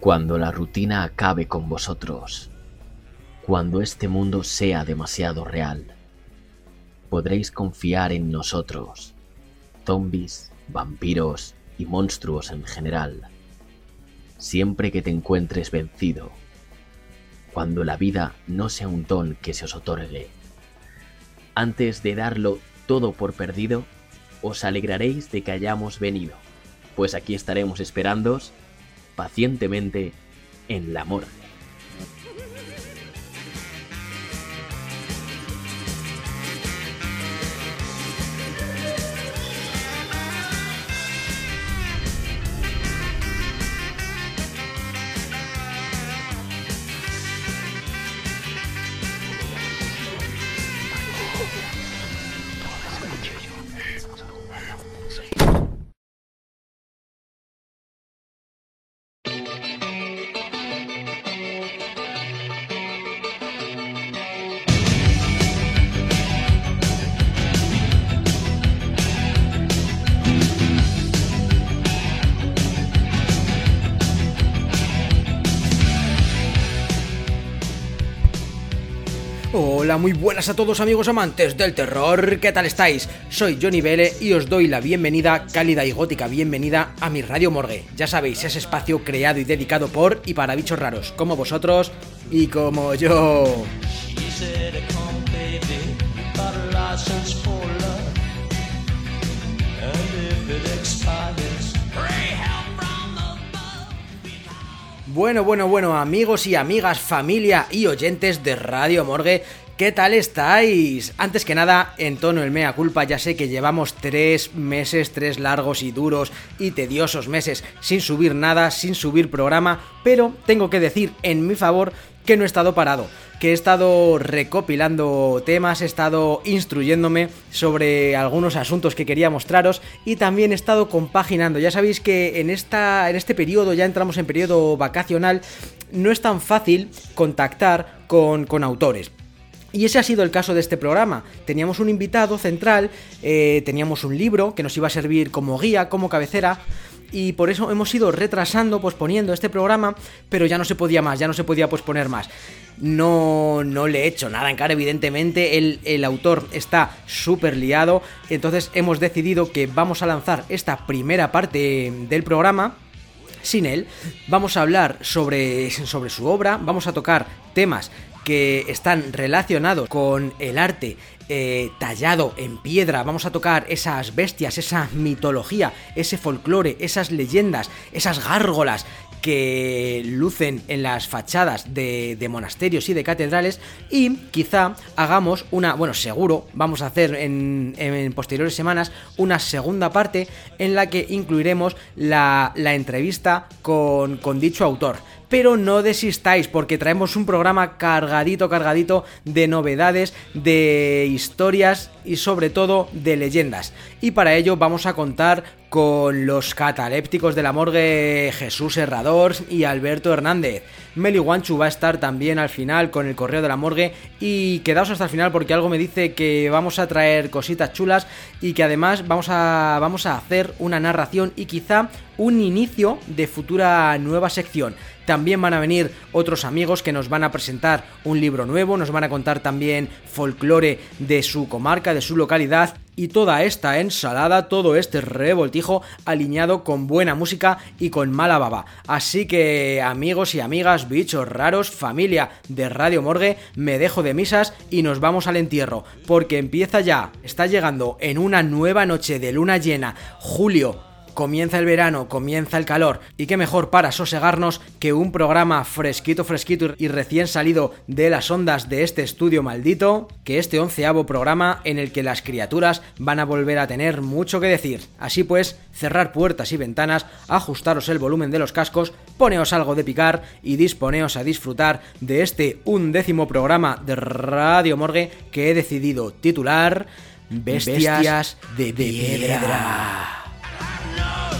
Cuando la rutina acabe con vosotros, cuando este mundo sea demasiado real, podréis confiar en nosotros, zombies, vampiros y monstruos en general, siempre que te encuentres vencido, cuando la vida no sea un don que se os otorgue. Antes de darlo todo por perdido, os alegraréis de que hayamos venido, pues aquí estaremos esperándoos pacientemente en la muerte. Muy buenas a todos amigos amantes del terror, ¿qué tal estáis? Soy Johnny Vele y os doy la bienvenida, cálida y gótica bienvenida a mi Radio Morgue. Ya sabéis, ese espacio creado y dedicado por y para bichos raros, como vosotros y como yo. Bueno, bueno, bueno, amigos y amigas, familia y oyentes de Radio Morgue, ¿Qué tal estáis? Antes que nada, en tono el mea culpa, ya sé que llevamos tres meses, tres largos y duros y tediosos meses sin subir nada, sin subir programa, pero tengo que decir en mi favor que no he estado parado, que he estado recopilando temas, he estado instruyéndome sobre algunos asuntos que quería mostraros y también he estado compaginando. Ya sabéis que en, esta, en este periodo, ya entramos en periodo vacacional, no es tan fácil contactar con, con autores. Y ese ha sido el caso de este programa. Teníamos un invitado central, eh, teníamos un libro que nos iba a servir como guía, como cabecera, y por eso hemos ido retrasando, posponiendo este programa, pero ya no se podía más, ya no se podía posponer más. No, no le he hecho nada en cara, evidentemente, el, el autor está súper liado, entonces hemos decidido que vamos a lanzar esta primera parte del programa sin él. Vamos a hablar sobre, sobre su obra, vamos a tocar temas que están relacionados con el arte eh, tallado en piedra. Vamos a tocar esas bestias, esa mitología, ese folclore, esas leyendas, esas gárgolas que lucen en las fachadas de, monasterios y de catedrales y quizá hagamos una, bueno, seguro, vamos a hacer en, posteriores semanas una segunda parte en la que incluiremos la, la entrevista con, con dicho autor pero no desistáis porque traemos un programa cargadito, cargadito de novedades, de historias y sobre todo de leyendas. Y para ello vamos a contar con los catalépticos de la morgue Jesús Herrador y Alberto Hernández. Meli Guanchu va a estar también al final con el correo de la morgue y quedaos hasta el final porque algo me dice que vamos a traer cositas chulas y que además vamos a, vamos a hacer una narración y quizá un inicio de futura nueva sección. También van a venir otros amigos que nos van a presentar un libro nuevo, nos van a contar también folclore de su comarca, de su localidad y toda esta ensalada, todo este revoltijo alineado con buena música y con mala baba. Así que amigos y amigas, bichos raros, familia de Radio Morgue, me dejo de misas y nos vamos al entierro, porque empieza ya, está llegando en una nueva noche de luna llena, julio comienza el verano, comienza el calor, y qué mejor para sosegarnos que un programa fresquito, fresquito y recién salido de las ondas de este estudio maldito, que este onceavo programa en el que las criaturas van a volver a tener mucho que decir. Así pues, cerrar puertas y ventanas, ajustaros el volumen de los cascos, poneos algo de picar y disponeos a disfrutar de este undécimo programa de Radio Morgue que he decidido titular Bestias, de, piedra. know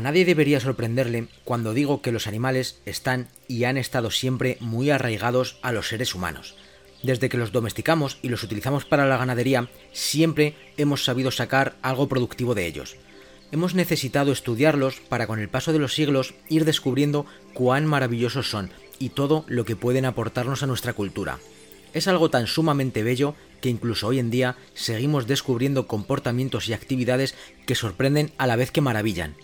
A nadie debería sorprenderle cuando digo que los animales están y han estado siempre muy arraigados a los seres humanos. Desde que los domesticamos y los utilizamos para la ganadería, siempre hemos sabido sacar algo productivo de ellos. Hemos necesitado estudiarlos para con el paso de los siglos ir descubriendo cuán maravillosos son y todo lo que pueden aportarnos a nuestra cultura. Es algo tan sumamente bello que incluso hoy en día seguimos descubriendo comportamientos y actividades que sorprenden a la vez que maravillan.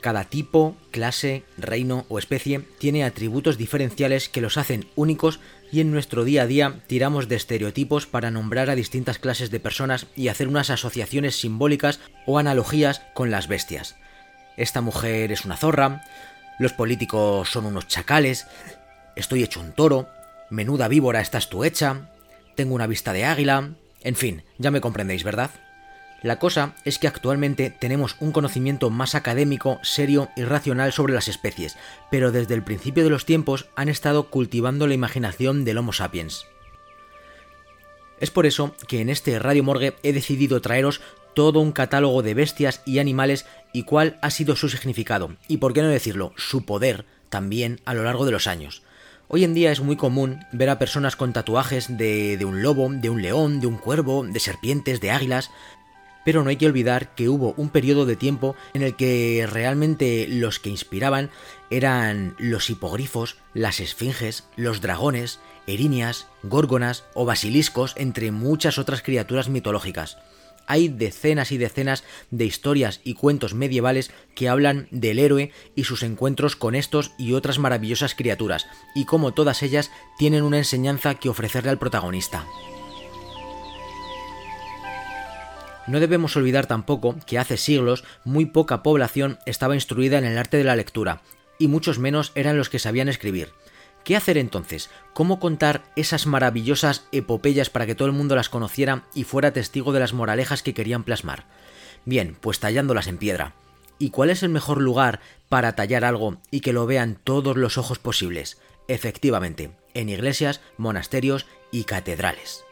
Cada tipo, clase, reino o especie tiene atributos diferenciales que los hacen únicos y en nuestro día a día tiramos de estereotipos para nombrar a distintas clases de personas y hacer unas asociaciones simbólicas o analogías con las bestias. Esta mujer es una zorra, los políticos son unos chacales, estoy hecho un toro, menuda víbora estás tú hecha, tengo una vista de águila, en fin, ya me comprendéis, ¿verdad? La cosa es que actualmente tenemos un conocimiento más académico, serio y racional sobre las especies, pero desde el principio de los tiempos han estado cultivando la imaginación del Homo sapiens. Es por eso que en este Radio Morgue he decidido traeros todo un catálogo de bestias y animales y cuál ha sido su significado, y por qué no decirlo, su poder también a lo largo de los años. Hoy en día es muy común ver a personas con tatuajes de, de, un lobo, de un león, de un cuervo, de serpientes, de águilas, pero no hay que olvidar que hubo un periodo de tiempo en el que realmente los que inspiraban eran los hipogrifos, las esfinges, los dragones, erinias, górgonas o basiliscos, entre muchas otras criaturas mitológicas. Hay decenas y decenas de historias y cuentos medievales que hablan del héroe y sus encuentros con estos y otras maravillosas criaturas, y como todas ellas tienen una enseñanza que ofrecerle al protagonista. No debemos olvidar tampoco que hace siglos muy poca población estaba instruida en el arte de la lectura, y muchos menos eran los que sabían escribir. ¿Qué hacer entonces? ¿Cómo contar esas maravillosas epopeyas para que todo el mundo las conociera y fuera testigo de las moralejas que querían plasmar? Bien, pues tallándolas en piedra. ¿Y cuál es el mejor lugar para tallar algo y que lo vean todos los ojos posibles? Efectivamente, en iglesias, monasterios y catedrales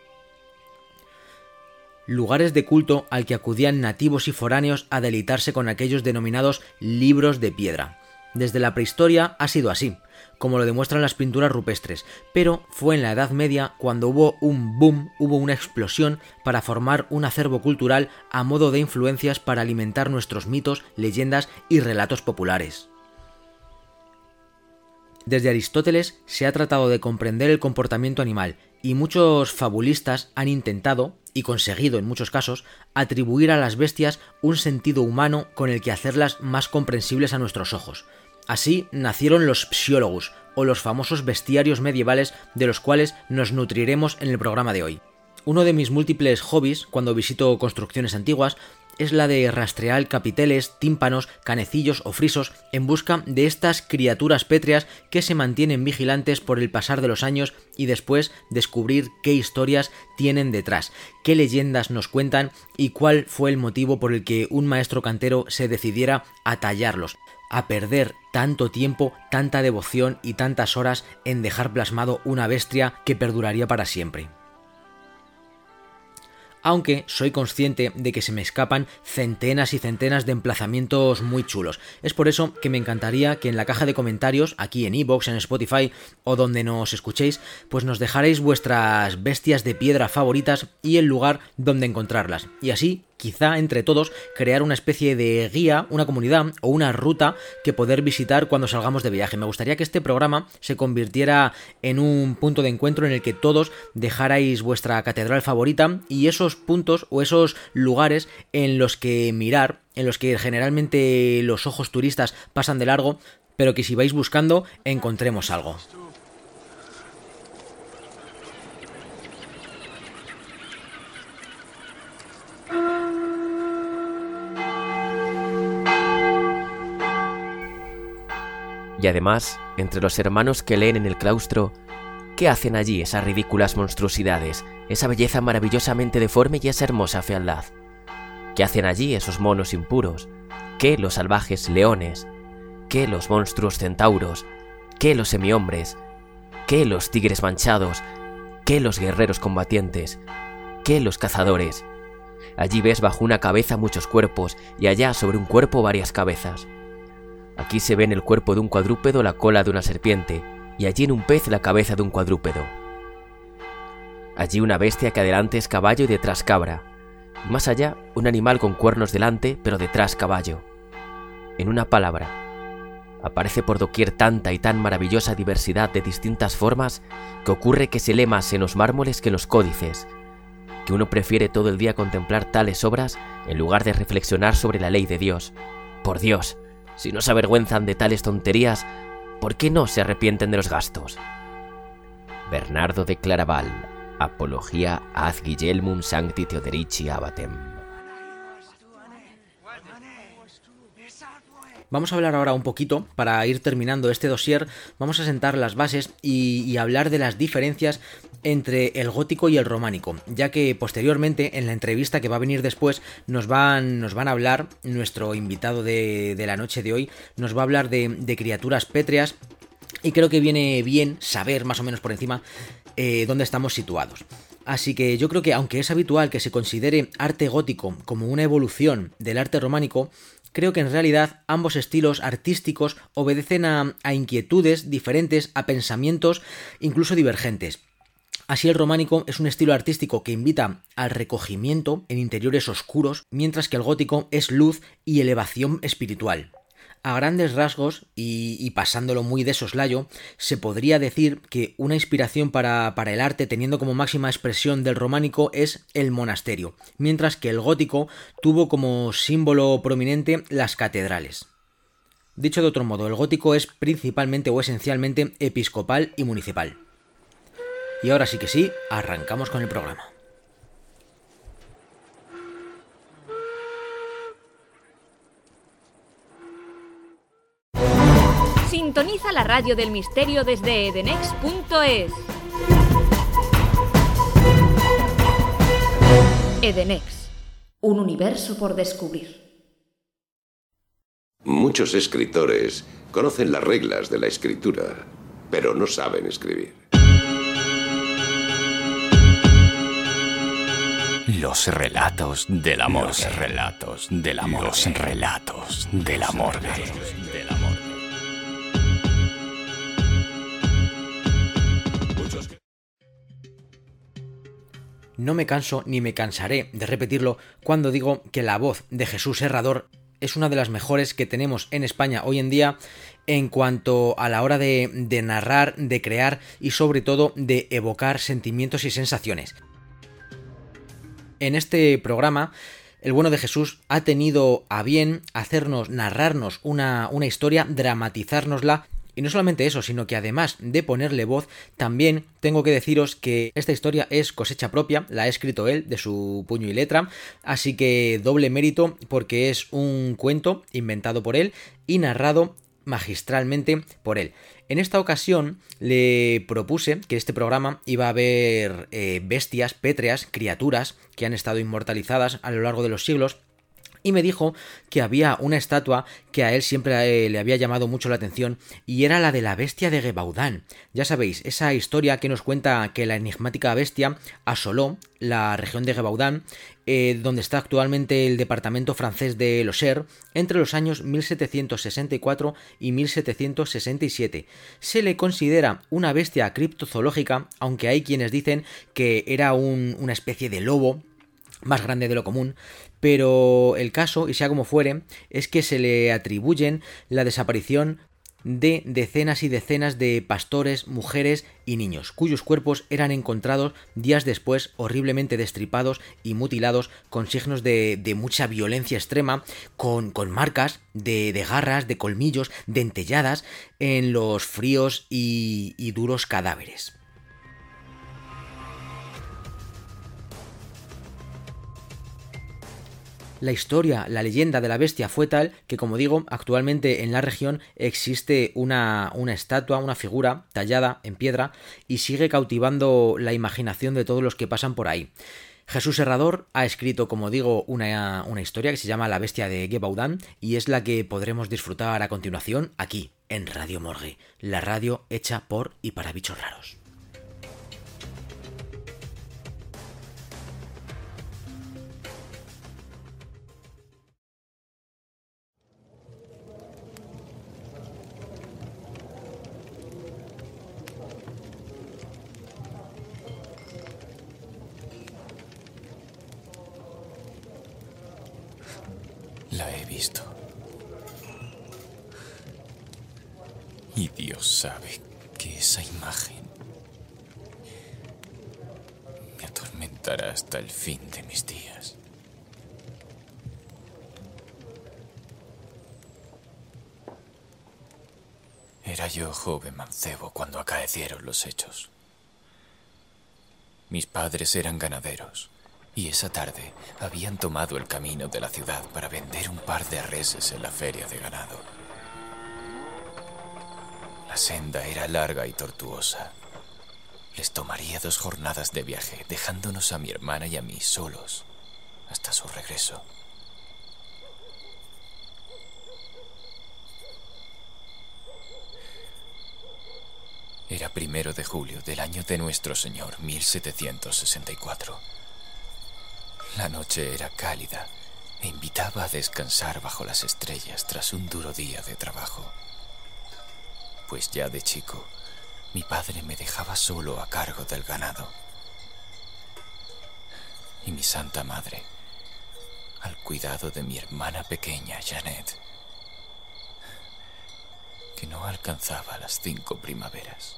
lugares de culto al que acudían nativos y foráneos a deleitarse con aquellos denominados libros de piedra. Desde la prehistoria ha sido así, como lo demuestran las pinturas rupestres, pero fue en la Edad Media cuando hubo un boom, hubo una explosión para formar un acervo cultural a modo de influencias para alimentar nuestros mitos, leyendas y relatos populares. Desde Aristóteles se ha tratado de comprender el comportamiento animal y muchos fabulistas han intentado, y conseguido en muchos casos, atribuir a las bestias un sentido humano con el que hacerlas más comprensibles a nuestros ojos. Así nacieron los psiólogos, o los famosos bestiarios medievales de los cuales nos nutriremos en el programa de hoy. Uno de mis múltiples hobbies cuando visito construcciones antiguas es la de rastrear capiteles, tímpanos, canecillos o frisos en busca de estas criaturas pétreas que se mantienen vigilantes por el pasar de los años y después descubrir qué historias tienen detrás, qué leyendas nos cuentan y cuál fue el motivo por el que un maestro cantero se decidiera a tallarlos, a perder tanto tiempo, tanta devoción y tantas horas en dejar plasmado una bestia que perduraría para siempre aunque soy consciente de que se me escapan centenas y centenas de emplazamientos muy chulos. Es por eso que me encantaría que en la caja de comentarios, aquí en iVoox, en Spotify o donde nos escuchéis, pues nos dejaréis vuestras bestias de piedra favoritas y el lugar donde encontrarlas. Y así quizá entre todos crear una especie de guía, una comunidad o una ruta que poder visitar cuando salgamos de viaje. Me gustaría que este programa se convirtiera en un punto de encuentro en el que todos dejarais vuestra catedral favorita y esos puntos o esos lugares en los que mirar, en los que generalmente los ojos turistas pasan de largo, pero que si vais buscando encontremos algo. Y además, entre los hermanos que leen en el claustro, ¿qué hacen allí esas ridículas monstruosidades, esa belleza maravillosamente deforme y esa hermosa fealdad? ¿Qué hacen allí esos monos impuros? ¿Qué los salvajes leones? ¿Qué los monstruos centauros? ¿Qué los semihombres? ¿Qué los tigres manchados? ¿Qué los guerreros combatientes? ¿Qué los cazadores? Allí ves bajo una cabeza muchos cuerpos y allá sobre un cuerpo varias cabezas. Aquí se ve en el cuerpo de un cuadrúpedo la cola de una serpiente, y allí en un pez la cabeza de un cuadrúpedo. Allí una bestia que adelante es caballo y detrás cabra. más allá, un animal con cuernos delante, pero detrás caballo. En una palabra, aparece por doquier tanta y tan maravillosa diversidad de distintas formas que ocurre que se lee más en los mármoles que en los códices, que uno prefiere todo el día contemplar tales obras en lugar de reflexionar sobre la ley de Dios. Por Dios, si no se avergüenzan de tales tonterías, ¿por qué no se arrepienten de los gastos? Bernardo de Claraval, Apología ad Guillemum Sancti Theoderici Abatem. Vamos a hablar ahora un poquito, para ir terminando este dossier, vamos a sentar las bases y, y, hablar de las diferencias entre el gótico y el románico, ya que posteriormente en la entrevista que va a venir después nos van, nos van a hablar, nuestro invitado de, de la noche de hoy, nos va a hablar de, criaturas pétreas y creo que viene bien saber más o menos por encima eh, dónde estamos situados. Así que yo creo que aunque es habitual que se considere arte gótico como una evolución del arte románico, creo que en realidad ambos estilos artísticos obedecen a, inquietudes diferentes, a pensamientos incluso divergentes. Así el románico es un estilo artístico que invita al recogimiento en interiores oscuros, mientras que el gótico es luz y elevación espiritual. A grandes rasgos, y, pasándolo muy de soslayo, se podría decir que una inspiración para, el arte teniendo como máxima expresión del románico es el monasterio, mientras que el gótico tuvo como símbolo prominente las catedrales. Dicho de otro modo, el gótico es principalmente o esencialmente episcopal y municipal. Y ahora sí que sí, arrancamos con el programa. Sintoniza la radio del misterio desde edenex.es. Edenex, un universo por descubrir. Muchos escritores conocen las reglas de la escritura, pero no saben escribir. Los relatos del amor. Los relatos del amor. Los relatos del amor. Del amor. No me canso ni me cansaré de repetirlo cuando digo que la voz de Jesús Herrador es una de las mejores que tenemos en España hoy en día en cuanto a la hora de, de, narrar, de crear y sobre todo de evocar sentimientos y sensaciones. En este programa, el bueno de Jesús ha tenido a bien hacernos, narrarnos una, una historia, dramatizárnosla y no solamente eso, sino que además de ponerle voz, también tengo que deciros que esta historia es cosecha propia, la ha escrito él de su puño y letra, así que doble mérito porque es un cuento inventado por él y narrado magistralmente por él. En esta ocasión le propuse que este programa iba a haber eh, bestias pétreas, criaturas que han estado inmortalizadas a lo largo de los siglos y me dijo que había una estatua que a él siempre le había llamado mucho la atención y era la de la bestia de Gebaudán. Ya sabéis, esa historia que nos cuenta que la enigmática bestia asoló la región de Gebaudán, eh, donde está actualmente el departamento francés de Loser, entre los años 1764 y 1767. Se le considera una bestia criptozoológica, aunque hay quienes dicen que era un, una especie de lobo más grande de lo común, pero el caso, y sea como fuere, es que se le atribuyen la desaparición de decenas y decenas de pastores, mujeres y niños, cuyos cuerpos eran encontrados días después horriblemente destripados y mutilados con signos de, mucha violencia extrema, con, con marcas de, de, garras, de colmillos, dentelladas en los fríos y duros cadáveres. La historia, la leyenda de la bestia fue tal que, como digo, actualmente en la región existe una, una, estatua, una figura tallada en piedra y sigue cautivando la imaginación de todos los que pasan por ahí. Jesús Herrador ha escrito, como digo, una, una historia que se llama La bestia de Gebaudan y es la que podremos disfrutar a continuación aquí, en Radio Morgue, la radio hecha por y para bichos raros. Y Dios sabe que esa imagen me atormentará hasta el fin de mis días. Era yo joven mancebo cuando acaecieron los hechos. Mis padres eran ganaderos y esa tarde habían tomado el camino de la ciudad para vender un par de reses en la feria de ganado. La senda era larga y tortuosa. Les tomaría dos jornadas de viaje, dejándonos a mi hermana y a mí solos hasta su regreso. Era primero de julio del año de nuestro Señor, 1764. La noche era cálida e invitaba a descansar bajo las estrellas tras un duro día de trabajo. Pues ya de chico, mi padre me dejaba solo a cargo del ganado. Y mi santa madre, al cuidado de mi hermana pequeña, Janet, que no alcanzaba las cinco primaveras.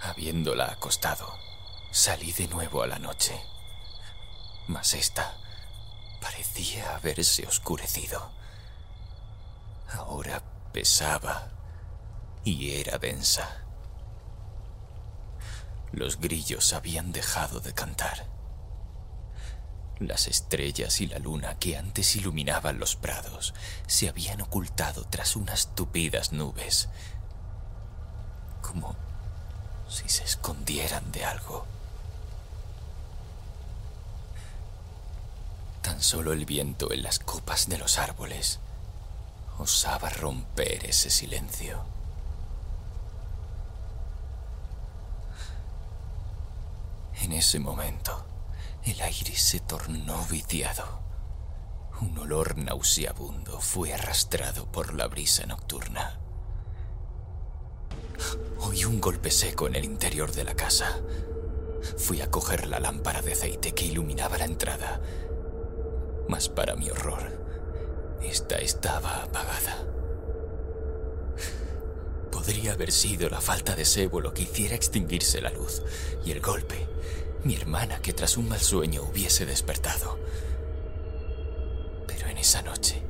Habiéndola acostado, salí de nuevo a la noche. Mas esta parecía haberse oscurecido. Ahora pesaba y era densa. Los grillos habían dejado de cantar. Las estrellas y la luna que antes iluminaban los prados se habían ocultado tras unas tupidas nubes, como si se escondieran de algo. Tan solo el viento en las copas de los árboles osaba romper ese silencio. En ese momento, el aire se tornó viciado. Un olor nauseabundo fue arrastrado por la brisa nocturna. Oí un golpe seco en el interior de la casa. Fui a coger la lámpara de aceite que iluminaba la entrada. Mas para mi horror, esta estaba apagada. Podría haber sido la falta de sebo lo que hiciera extinguirse la luz, y el golpe, mi hermana que tras un mal sueño hubiese despertado. Pero en esa noche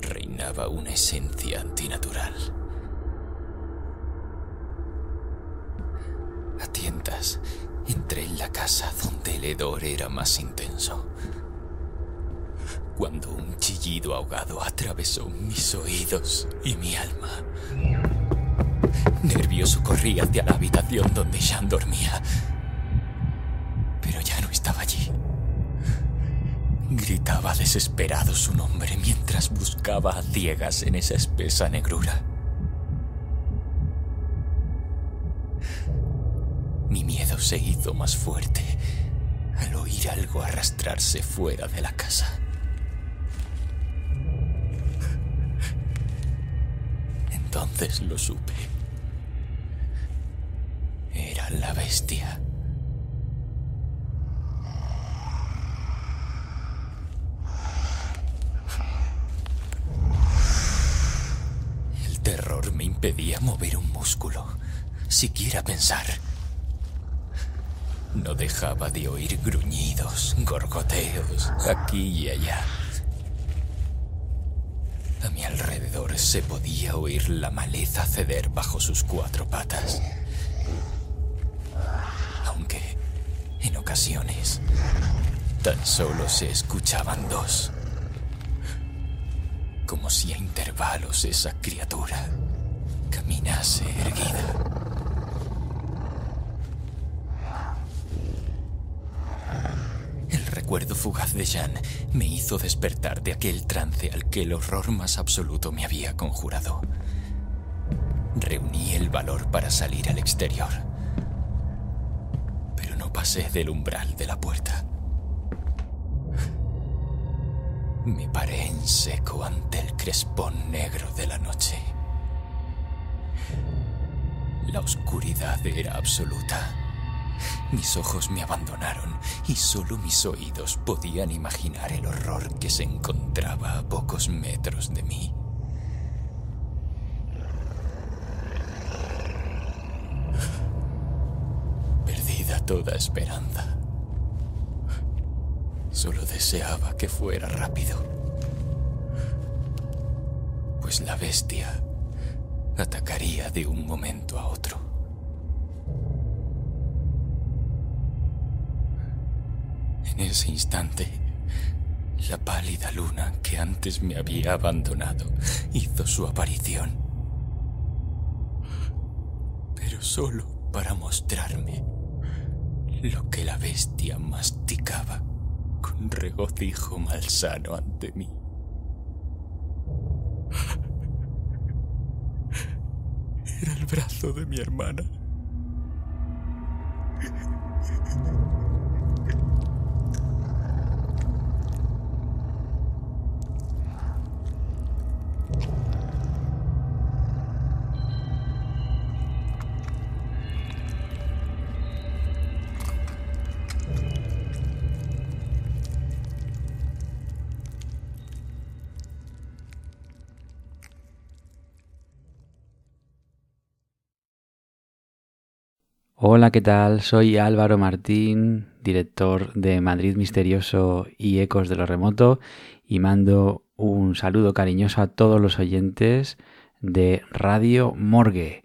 reinaba una esencia antinatural. A tientas, entré en la casa donde el hedor era más intenso. Cuando un chillido ahogado atravesó mis oídos y mi alma. Nervioso corrí hacia la habitación donde Jean dormía. Pero ya no estaba allí. Gritaba desesperado su nombre mientras buscaba a ciegas en esa espesa negrura. Mi miedo se hizo más fuerte al oír algo arrastrarse fuera de la casa. Entonces lo supe. Era la bestia. El terror me impedía mover un músculo, siquiera pensar. No dejaba de oír gruñidos, gorgoteos, aquí y allá. A mi alrededor se podía oír la maleza ceder bajo sus cuatro patas. Aunque, en ocasiones, tan solo se escuchaban dos. Como si a intervalos esa criatura caminase erguida. Recuerdo fugaz de Jean me hizo despertar de aquel trance al que el horror más absoluto me había conjurado. Reuní el valor para salir al exterior, pero no pasé del umbral de la puerta. Me paré en seco ante el crespón negro de la noche. La oscuridad era absoluta. Mis ojos me abandonaron y solo mis oídos podían imaginar el horror que se encontraba a pocos metros de mí. Perdida toda esperanza. Solo deseaba que fuera rápido. Pues la bestia atacaría de un momento a otro. En ese instante, la pálida luna que antes me había abandonado hizo su aparición. Pero solo para mostrarme lo que la bestia masticaba con regocijo malsano ante mí. Era el brazo de mi hermana. Hola, ¿qué tal? Soy Álvaro Martín, director de Madrid Misterioso y Ecos de lo Remoto, y mando un saludo cariñoso a todos los oyentes de Radio Morgue.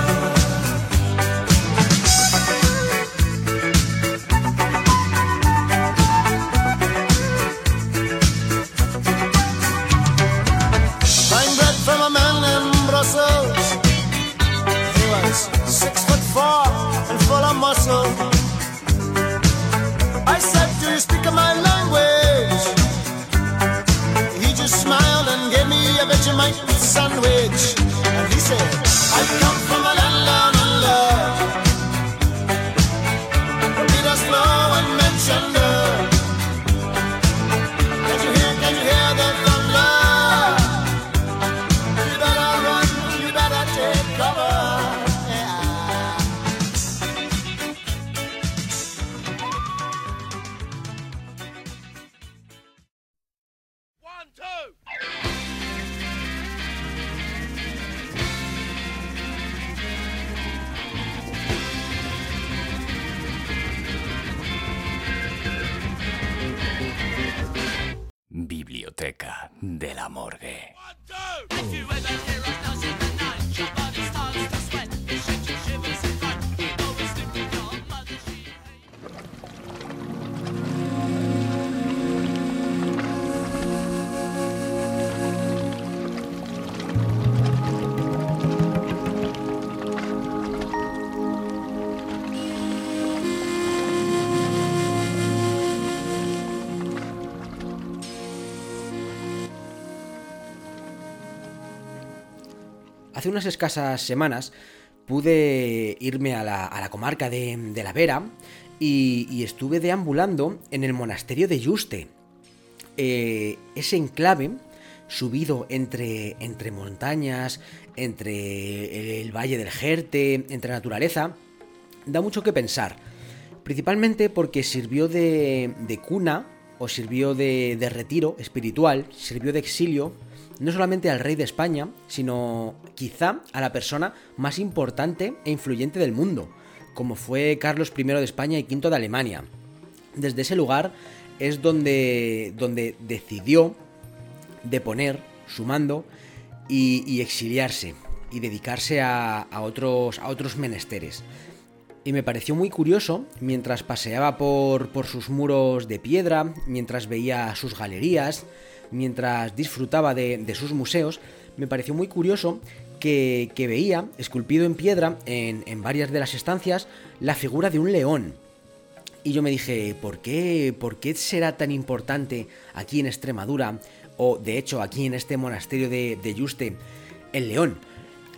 I said, Do you speak my language? He just smiled and gave me a sandwich. Unas escasas semanas pude irme a la, comarca de, la Vera y, estuve deambulando en el monasterio de Yuste. Eh, ese enclave subido entre, entre montañas, entre el, valle del Jerte, entre naturaleza, da mucho que pensar. Principalmente porque sirvió de, cuna o sirvió de retiro espiritual, sirvió de exilio no solamente al rey de España, sino quizá a la persona más importante e influyente del mundo, como fue Carlos I de España y V de Alemania. Desde ese lugar es donde, donde decidió deponer su mando y, exiliarse y dedicarse a, a, otros, a otros menesteres. Y me pareció muy curioso, mientras paseaba por, por sus muros de piedra, mientras veía sus galerías, mientras disfrutaba de, sus museos, me pareció muy curioso que, veía, esculpido en piedra, en, en, varias de las estancias, la figura de un león. Y yo me dije, ¿por qué, ¿por qué será tan importante aquí en Extremadura, o de hecho aquí en este monasterio de, de Yuste, el león?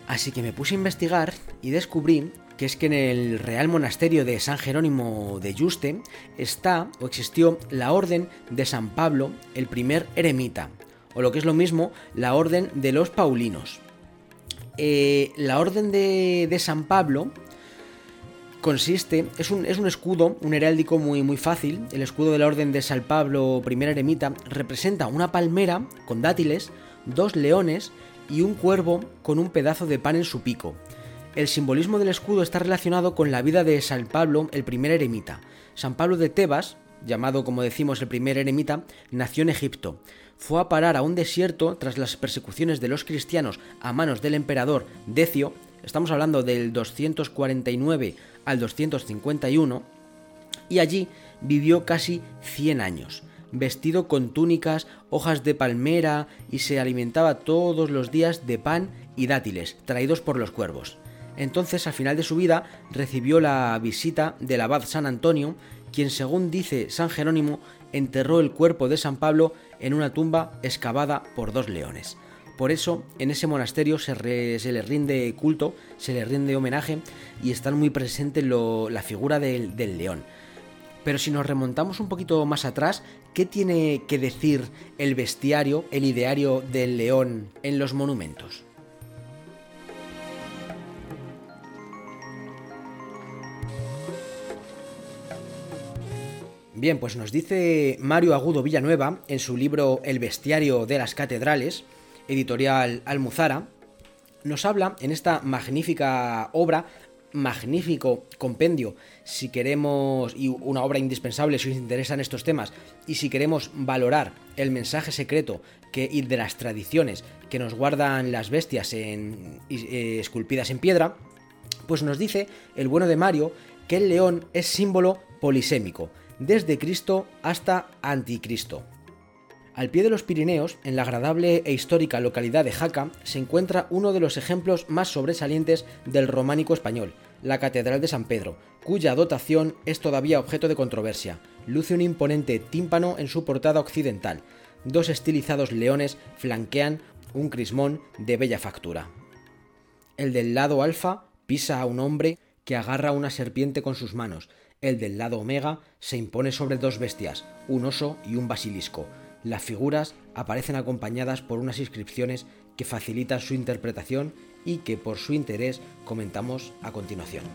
Así que me puse a investigar y descubrí que es que en el Real Monasterio de San Jerónimo de Yuste está o existió la Orden de San Pablo, el primer eremita, o lo que es lo mismo, la Orden de los Paulinos. Eh, la Orden de, de, San Pablo consiste, es un, es un, escudo, un heráldico muy, muy fácil, el escudo de la Orden de San Pablo, primer eremita, representa una palmera con dátiles, dos leones y un cuervo con un pedazo de pan en su pico. El simbolismo del escudo está relacionado con la vida de San Pablo, el primer eremita. San Pablo de Tebas, llamado como decimos el primer eremita, nació en Egipto. Fue a parar a un desierto tras las persecuciones de los cristianos a manos del emperador Decio, estamos hablando del 249 al 251, y allí vivió casi 100 años, vestido con túnicas, hojas de palmera y se alimentaba todos los días de pan y dátiles traídos por los cuervos. Entonces, al final de su vida, recibió la visita del abad San Antonio, quien, según dice San Jerónimo, enterró el cuerpo de San Pablo en una tumba excavada por dos leones. Por eso, en ese monasterio se, le rinde culto, se le rinde homenaje y está muy presente la figura del, del león. Pero si nos remontamos un poquito más atrás, ¿qué tiene que decir el bestiario, el ideario del león en los monumentos? Bien, pues nos dice Mario Agudo Villanueva en su libro El bestiario de las catedrales, editorial Almuzara, nos habla en esta magnífica obra, magnífico compendio, si queremos, y una obra indispensable si os interesan estos temas, y si queremos valorar el mensaje secreto que, y de las tradiciones que nos guardan las bestias en, eh, esculpidas en piedra, pues nos dice el bueno de Mario que el león es símbolo polisémico, desde Cristo hasta Anticristo. Al pie de los Pirineos, en la agradable e histórica localidad de Jaca, se encuentra uno de los ejemplos más sobresalientes del románico español, la Catedral de San Pedro, cuya dotación es todavía objeto de controversia. Luce un imponente tímpano en su portada occidental. Dos estilizados leones flanquean un crismón de bella factura. El del lado alfa pisa a un hombre que agarra una serpiente con sus manos, el del lado omega se impone sobre dos bestias, un oso y un basilisco. Las figuras aparecen acompañadas por unas inscripciones que facilitan su interpretación y que por su interés comentamos a continuación.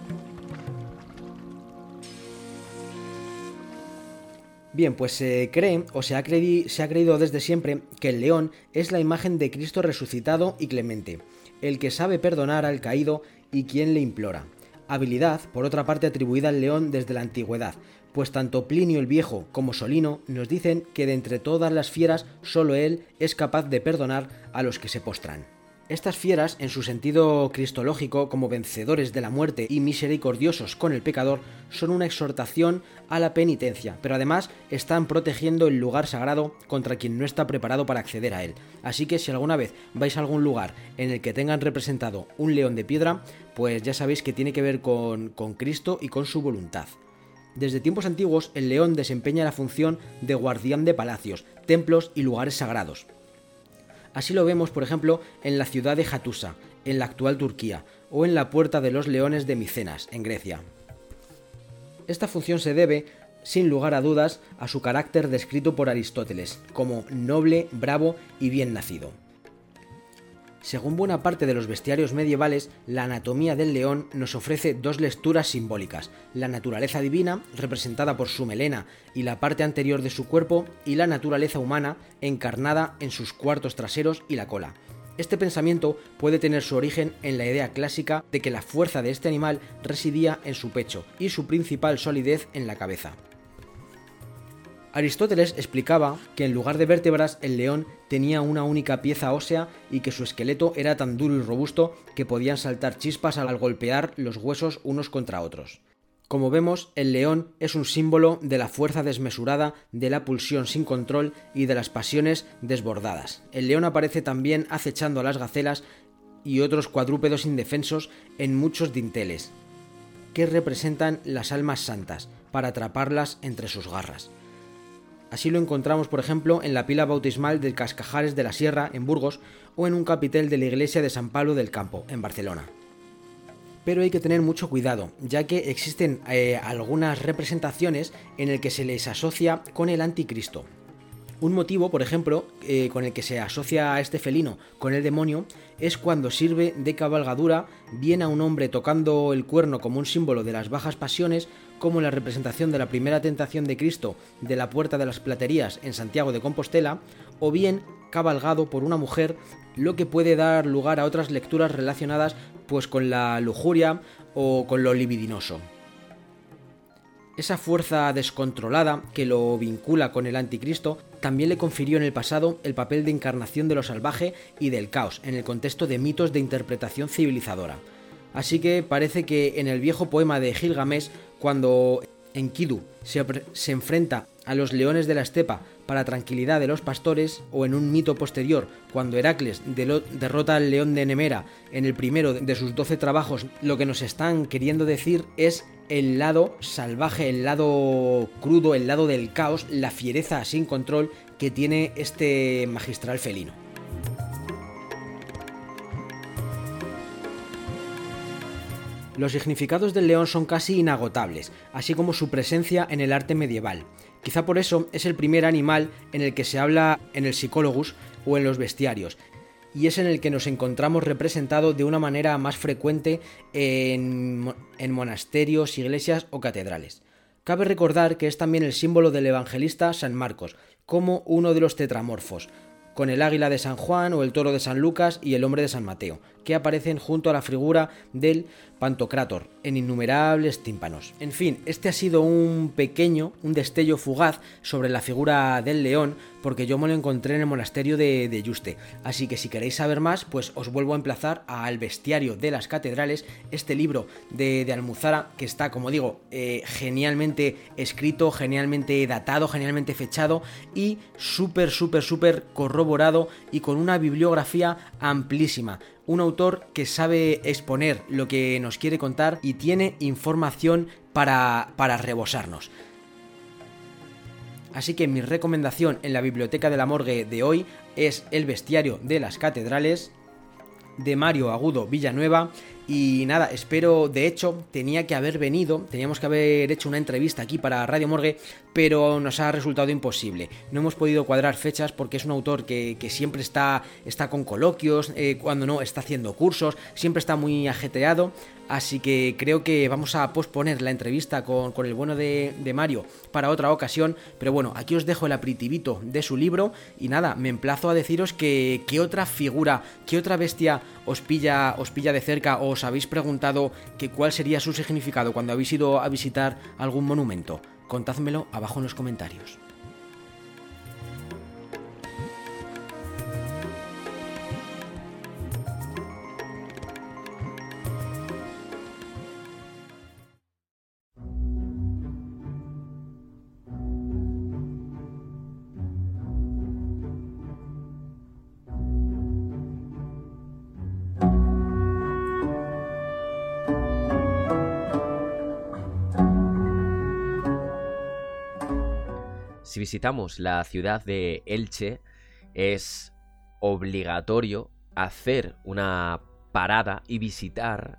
Bien, pues se cree o se ha, se ha, creído desde siempre que el león es la imagen de Cristo resucitado y clemente, el que sabe perdonar al caído y quien le implora habilidad, por otra parte atribuida al león desde la antigüedad, pues tanto Plinio el Viejo como Solino nos dicen que de entre todas las fieras solo él es capaz de perdonar a los que se postran. Estas fieras, en su sentido cristológico, como vencedores de la muerte y misericordiosos con el pecador, son una exhortación a la penitencia, pero además están protegiendo el lugar sagrado contra quien no está preparado para acceder a él. Así que si alguna vez vais a algún lugar en el que tengan representado un león de piedra, pues ya sabéis que tiene que ver con, Cristo y con su voluntad. Desde tiempos antiguos, el león desempeña la función de guardián de palacios, templos y lugares sagrados. Así lo vemos, por ejemplo, en la ciudad de Hattusa, en la actual Turquía, o en la Puerta de los Leones de Micenas, en Grecia. Esta función se debe, sin lugar a dudas, a su carácter descrito por Aristóteles, como noble, bravo y bien nacido. Según buena parte de los bestiarios medievales, la anatomía del león nos ofrece dos lecturas simbólicas, la naturaleza divina, representada por su melena y la parte anterior de su cuerpo, y la naturaleza humana, encarnada en sus cuartos traseros y la cola. Este pensamiento puede tener su origen en la idea clásica de que la fuerza de este animal residía en su pecho y su principal solidez en la cabeza. Aristóteles explicaba que en lugar de vértebras el león tenía una única pieza ósea y que su esqueleto era tan duro y robusto que podían saltar chispas al golpear los huesos unos contra otros. Como vemos, el león es un símbolo de la fuerza desmesurada, de la pulsión sin control y de las pasiones desbordadas. El león aparece también acechando a las gacelas y otros cuadrúpedos indefensos en muchos dinteles, que representan las almas santas, para atraparlas entre sus garras. Así lo encontramos, por ejemplo, en la pila bautismal del Cascajares de la Sierra, en Burgos, o en un capitel de la iglesia de San Pablo del Campo, en Barcelona pero hay que tener mucho cuidado, ya que existen eh, algunas representaciones en el que se les asocia con el anticristo. Un motivo, por ejemplo, eh, con el que se asocia a este felino con el demonio es cuando sirve de cabalgadura bien a un hombre tocando el cuerno como un símbolo de las bajas pasiones, como la representación de la primera tentación de Cristo de la Puerta de las Platerías en Santiago de Compostela, o bien cabalgado por una mujer, lo que puede dar lugar a otras lecturas relacionadas pues con la lujuria o con lo libidinoso. Esa fuerza descontrolada que lo vincula con el anticristo también le confirió en el pasado el papel de encarnación de lo salvaje y del caos en el contexto de mitos de interpretación civilizadora. Así que parece que en el viejo poema de Gilgamesh, cuando Enkidu se, se enfrenta a los leones de la estepa para tranquilidad de los pastores, o en un mito posterior, cuando Heracles derrota al león de Nemera en el primero de sus doce trabajos, lo que nos están queriendo decir es el lado salvaje, el lado crudo, el lado del caos, la fiereza sin control que tiene este magistral felino. Los significados del león son casi inagotables, así como su presencia en el arte medieval. Quizá por eso es el primer animal en el que se habla en el psicólogus o en los bestiarios, y es en el que nos encontramos representado de una manera más frecuente en, en, monasterios, iglesias o catedrales. Cabe recordar que es también el símbolo del evangelista San Marcos, como uno de los tetramorfos, con el águila de San Juan o el toro de San Lucas y el hombre de San Mateo, que aparecen junto a la figura del Pantocrator en innumerables tímpanos. En fin, este ha sido un pequeño, un destello fugaz sobre la figura del león, porque yo me lo encontré en el monasterio de, de Yuste. Así que si queréis saber más, pues os vuelvo a emplazar al Bestiario de las Catedrales, este libro de, de Almuzara, que está, como digo, eh, genialmente escrito, genialmente datado, genialmente fechado y súper, súper, súper corroborado y con una bibliografía amplísima un autor que sabe exponer lo que nos quiere contar y tiene información para, para rebosarnos. Así que mi recomendación en la biblioteca de la morgue de hoy es El bestiario de las catedrales de Mario Agudo Villanueva y nada, espero, de hecho, tenía que haber venido, teníamos que haber hecho una entrevista aquí para Radio Morgue, pero nos ha resultado imposible. No hemos podido cuadrar fechas porque es un autor que, siempre está, está con coloquios, eh, cuando no, está haciendo cursos, siempre está muy ajetreado. Así que creo que vamos a posponer la entrevista con, el bueno de, Mario para otra ocasión. Pero bueno, aquí os dejo el aperitivito de su libro. Y nada, me emplazo a deciros que qué otra figura, qué otra bestia os pilla, os pilla de cerca o os habéis preguntado que cuál sería su significado cuando habéis ido a visitar algún monumento. Contádmelo abajo en los comentarios. Visitamos la ciudad de Elche, es obligatorio hacer una parada y visitar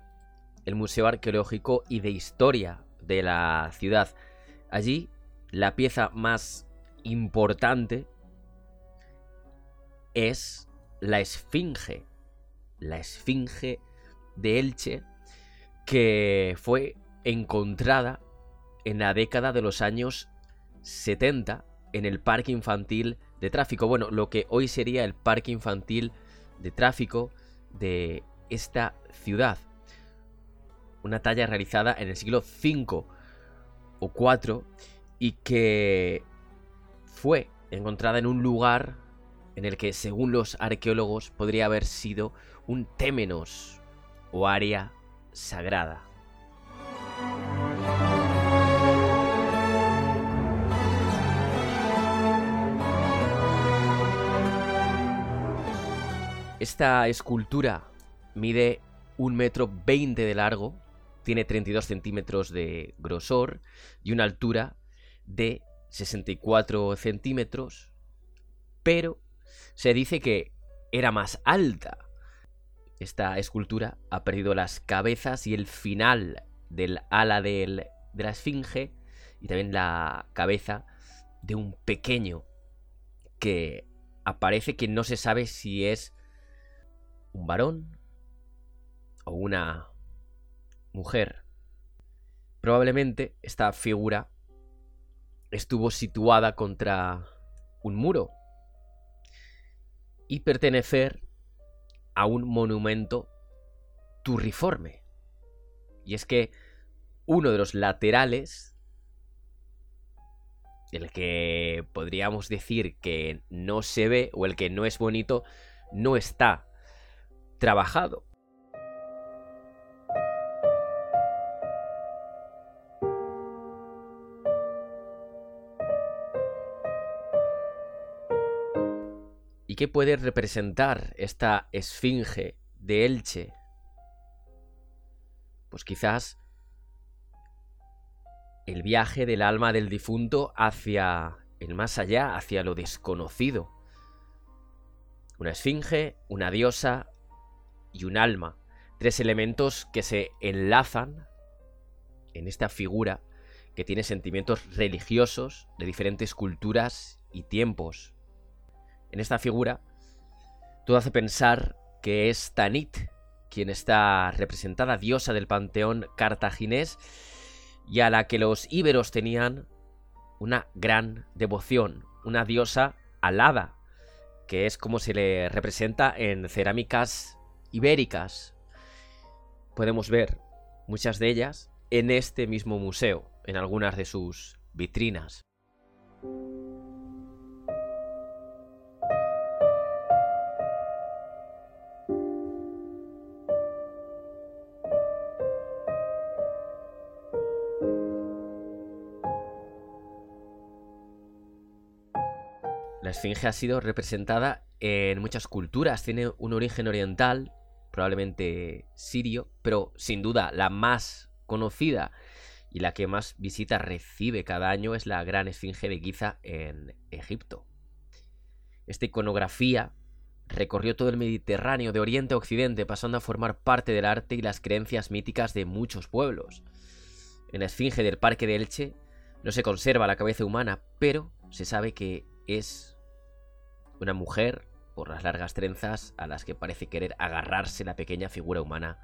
el Museo Arqueológico y de Historia de la ciudad. Allí, la pieza más importante es la Esfinge. La Esfinge de Elche, que fue encontrada en la década de los años 70 en el parque infantil de tráfico. Bueno, lo que hoy sería el parque infantil de tráfico de esta ciudad. Una talla realizada en el siglo V o IV y que fue encontrada en un lugar en el que, según los arqueólogos, podría haber sido un témenos o área sagrada. Esta escultura mide un metro veinte de largo, tiene 32 centímetros de grosor y una altura de 64 centímetros, pero se dice que era más alta. Esta escultura ha perdido las cabezas y el final del ala de la esfinge y también la cabeza de un pequeño que aparece que no se sabe si es un varón o una mujer. Probablemente esta figura estuvo situada contra un muro y pertenecer a un monumento turriforme. Y es que uno de los laterales, el que podríamos decir que no se ve o el que no es bonito, no está trabajado. ¿Y qué puede representar esta esfinge de Elche? Pues quizás el viaje del alma del difunto hacia el más allá, hacia lo desconocido. Una esfinge, una diosa, y un alma, tres elementos que se enlazan en esta figura que tiene sentimientos religiosos de diferentes culturas y tiempos. En esta figura, todo hace pensar que es Tanit quien está representada diosa del panteón cartaginés y a la que los íberos tenían una gran devoción, una diosa alada, que es como se le representa en cerámicas ibéricas. Podemos ver muchas de ellas en este mismo museo, en algunas de sus vitrinas. La esfinge ha sido representada en muchas culturas, tiene un origen oriental, probablemente sirio, pero sin duda la más conocida y la que más visitas recibe cada año es la gran esfinge de Giza en Egipto. Esta iconografía recorrió todo el Mediterráneo de oriente a occidente, pasando a formar parte del arte y las creencias míticas de muchos pueblos. En la esfinge del Parque de Elche no se conserva la cabeza humana, pero se sabe que es una mujer por las largas trenzas a las que parece querer agarrarse la pequeña figura humana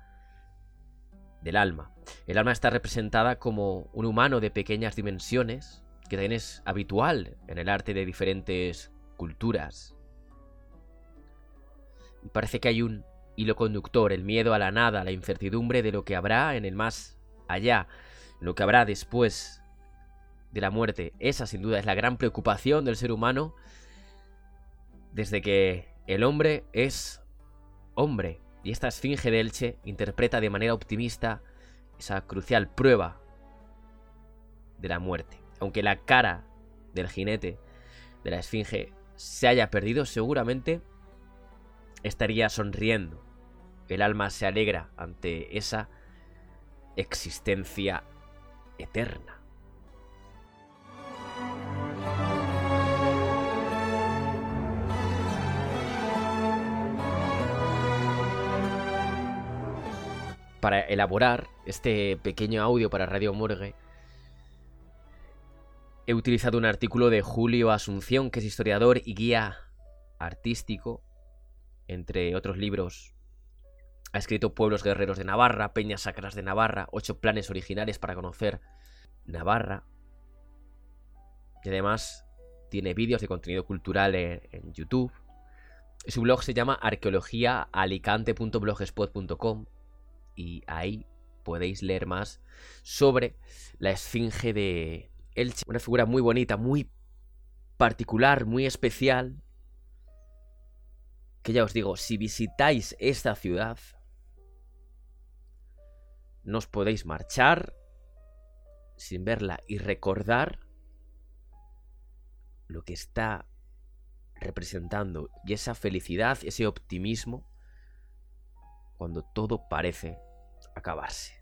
del alma. El alma está representada como un humano de pequeñas dimensiones, que también es habitual en el arte de diferentes culturas. Y parece que hay un hilo conductor, el miedo a la nada, la incertidumbre de lo que habrá en el más allá, lo que habrá después de la muerte. Esa sin duda es la gran preocupación del ser humano desde que el hombre es hombre. Y esta esfinge de Elche interpreta de manera optimista esa crucial prueba de la muerte. Aunque la cara del jinete de la esfinge se haya perdido, seguramente estaría sonriendo. El alma se alegra ante esa existencia eterna. Para elaborar este pequeño audio para Radio Morgue, he utilizado un artículo de Julio Asunción, que es historiador y guía artístico, entre otros libros. Ha escrito Pueblos Guerreros de Navarra, Peñas Sacras de Navarra, ocho planes originales para conocer Navarra. Y además tiene vídeos de contenido cultural en, en YouTube. Su blog se llama arqueologiaalicante.blogspot.com y ahí podéis leer más sobre la esfinge de Elche. Una figura muy bonita, muy particular, muy especial. Que ya os digo, si visitáis esta ciudad, no os podéis marchar sin verla y recordar lo que está representando y esa felicidad, ese optimismo cuando todo parece acabarse.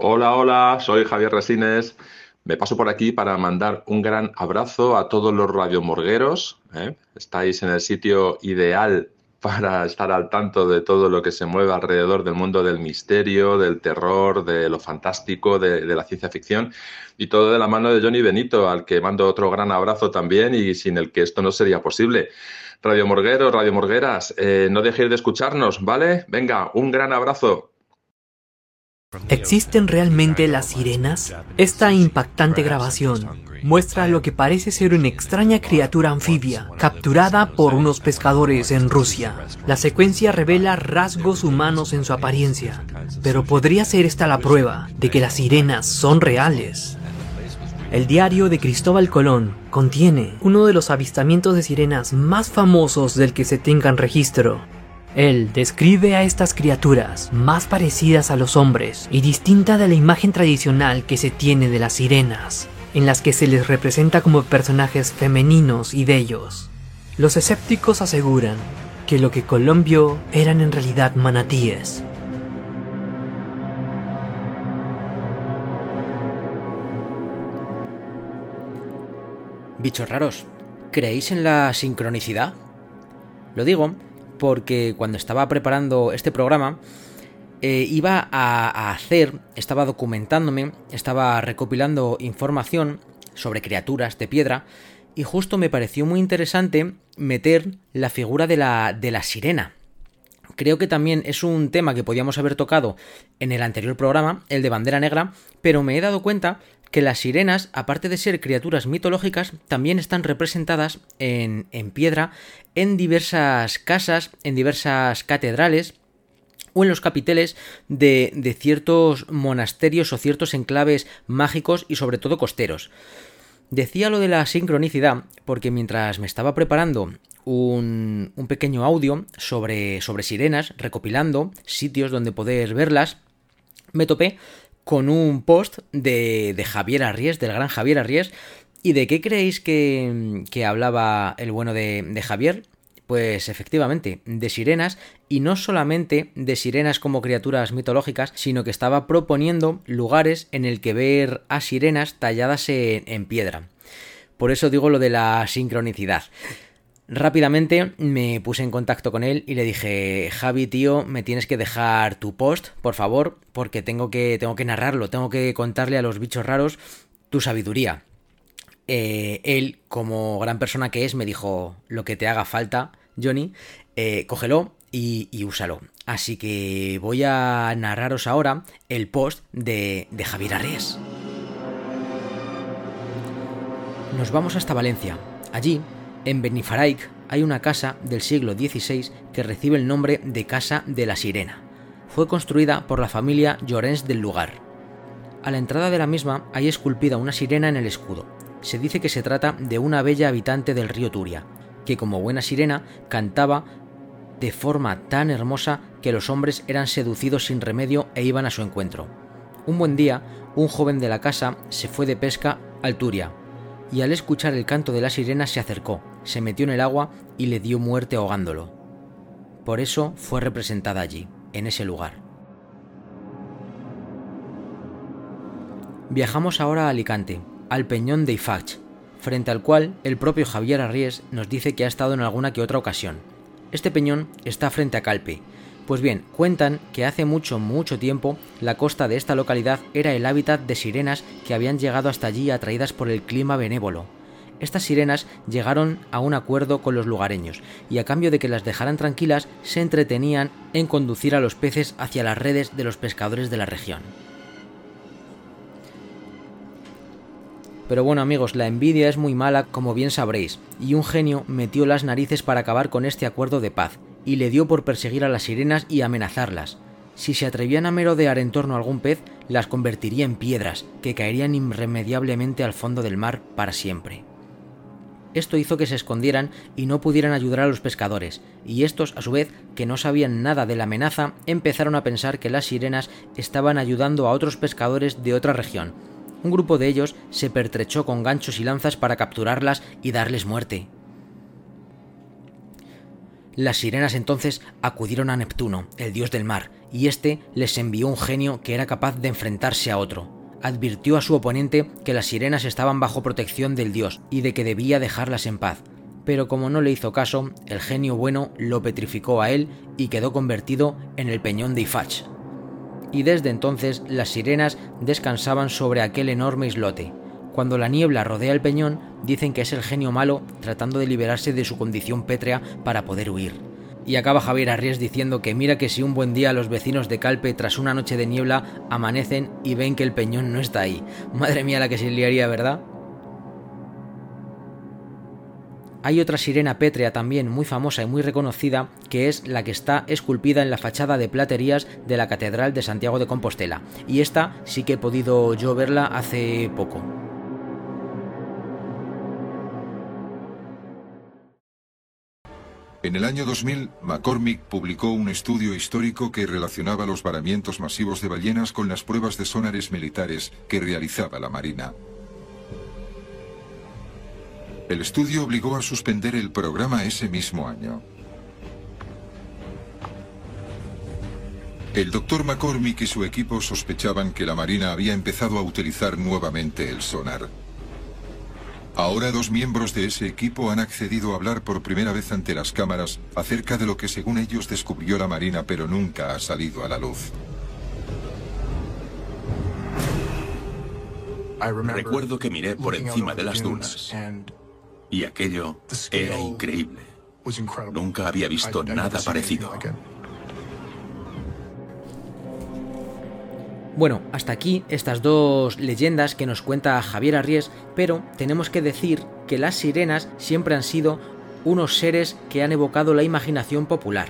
Hola, hola, soy Javier Resines. Me paso por aquí para mandar un gran abrazo a todos los radiomorgueros. ¿eh? Estáis en el sitio ideal para estar al tanto de todo lo que se mueve alrededor del mundo del misterio, del terror, de lo fantástico, de, la ciencia ficción y todo de la mano de Johnny Benito, al que mando otro gran abrazo también y sin el que esto no sería posible. Radio Morgueros, Radio Morgueras, eh, no dejéis de escucharnos, ¿vale? Venga, un gran abrazo. ¿Existen realmente las sirenas? Esta impactante grabación muestra lo que parece ser una extraña criatura anfibia capturada por unos pescadores en Rusia. La secuencia revela rasgos humanos en su apariencia, pero podría ser esta la prueba de que las sirenas son reales. El diario de Cristóbal Colón contiene uno de los avistamientos de sirenas más famosos del que se tengan registro. Él describe a estas criaturas más parecidas a los hombres y distinta de la imagen tradicional que se tiene de las sirenas, en las que se les representa como personajes femeninos y bellos. Los escépticos aseguran que lo que Colón vio eran en realidad manatíes, Bichos raros, ¿creéis en la sincronicidad? Lo digo porque cuando estaba preparando este programa, eh, iba a, a, hacer, estaba documentándome, estaba recopilando información sobre criaturas de piedra y justo me pareció muy interesante meter la figura de la, de la sirena. Creo que también es un tema que podíamos haber tocado en el anterior programa, el de bandera negra, pero me he dado cuenta que las sirenas, aparte de ser criaturas mitológicas, también están representadas en, en piedra en diversas casas, en diversas catedrales, o en los capiteles de, de, ciertos monasterios o ciertos enclaves mágicos y sobre todo costeros. Decía lo de la sincronicidad porque mientras me estaba preparando un, un pequeño audio sobre, sobre sirenas, recopilando sitios donde poder verlas, me topé con un post de, de Javier Arries, del gran Javier Arries. ¿Y de qué creéis que, que hablaba el bueno de, de Javier? Pues efectivamente, de sirenas, y no solamente de sirenas como criaturas mitológicas, sino que estaba proponiendo lugares en el que ver a sirenas talladas en, en piedra. Por eso digo lo de la sincronicidad. Rápidamente me puse en contacto con él y le dije, Javi, tío, me tienes que dejar tu post, por favor, porque tengo que, tengo que narrarlo, tengo que contarle a los bichos raros tu sabiduría. Eh, él, como gran persona que es, me dijo, lo que te haga falta, Johnny, eh, cógelo y, úsalo. Así que voy a narraros ahora el post de, de Javier Arres. Nos vamos hasta Valencia. Allí en Benifaraik hay una casa del siglo XVI que recibe el nombre de Casa de la Sirena. Fue construida por la familia Llorens del lugar. A la entrada de la misma hay esculpida una sirena en el escudo. Se dice que se trata de una bella habitante del río Turia, que como buena sirena cantaba de forma tan hermosa que los hombres eran seducidos sin remedio e iban a su encuentro. Un buen día, un joven de la casa se fue de pesca al Turia, y al escuchar el canto de la sirena se acercó, se metió en el agua y le dio muerte ahogándolo. Por eso fue representada allí, en ese lugar. Viajamos ahora a Alicante, al Peñón de Ifach, frente al cual el propio Javier Arries nos dice que ha estado en alguna que otra ocasión. Este peñón está frente a Calpe, pues bien, cuentan que hace mucho, mucho tiempo la costa de esta localidad era el hábitat de sirenas que habían llegado hasta allí atraídas por el clima benévolo. Estas sirenas llegaron a un acuerdo con los lugareños y a cambio de que las dejaran tranquilas se entretenían en conducir a los peces hacia las redes de los pescadores de la región. Pero bueno amigos, la envidia es muy mala como bien sabréis, y un genio metió las narices para acabar con este acuerdo de paz, y le dio por perseguir a las sirenas y amenazarlas. Si se atrevían a merodear en torno a algún pez, las convertiría en piedras, que caerían irremediablemente al fondo del mar para siempre. Esto hizo que se escondieran y no pudieran ayudar a los pescadores, y estos, a su vez, que no sabían nada de la amenaza, empezaron a pensar que las sirenas estaban ayudando a otros pescadores de otra región. Un grupo de ellos se pertrechó con ganchos y lanzas para capturarlas y darles muerte. Las sirenas entonces acudieron a Neptuno, el dios del mar, y éste les envió un genio que era capaz de enfrentarse a otro. Advirtió a su oponente que las sirenas estaban bajo protección del dios y de que debía dejarlas en paz. Pero como no le hizo caso, el genio bueno lo petrificó a él y quedó convertido en el peñón de Ifach. Y desde entonces las sirenas descansaban sobre aquel enorme islote. Cuando la niebla rodea el peñón, dicen que es el genio malo tratando de liberarse de su condición pétrea para poder huir. Y acaba Javier Arries diciendo que mira que si un buen día los vecinos de Calpe tras una noche de niebla amanecen y ven que el peñón no está ahí. Madre mía la que se liaría, ¿verdad? Hay otra sirena pétrea también muy famosa y muy reconocida, que es la que está esculpida en la fachada de platerías de la Catedral de Santiago de Compostela. Y esta sí que he podido yo verla hace poco. En el año 2000, McCormick publicó un estudio histórico que relacionaba los varamientos masivos de ballenas con las pruebas de sonares militares que realizaba la Marina. El estudio obligó a suspender el programa ese mismo año. El doctor McCormick y su equipo sospechaban que la Marina había empezado a utilizar nuevamente el sonar. Ahora dos miembros de ese equipo han accedido a hablar por primera vez ante las cámaras acerca de lo que según ellos descubrió la Marina pero nunca ha salido a la luz. Recuerdo que miré por encima de las dunas y aquello era increíble. Nunca había visto nada parecido. Bueno, hasta aquí estas dos leyendas que nos cuenta Javier Arries, pero tenemos que decir que las sirenas siempre han sido unos seres que han evocado la imaginación popular.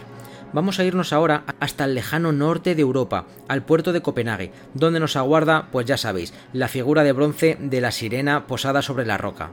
Vamos a irnos ahora hasta el lejano norte de Europa, al puerto de Copenhague, donde nos aguarda, pues ya sabéis, la figura de bronce de la sirena posada sobre la roca.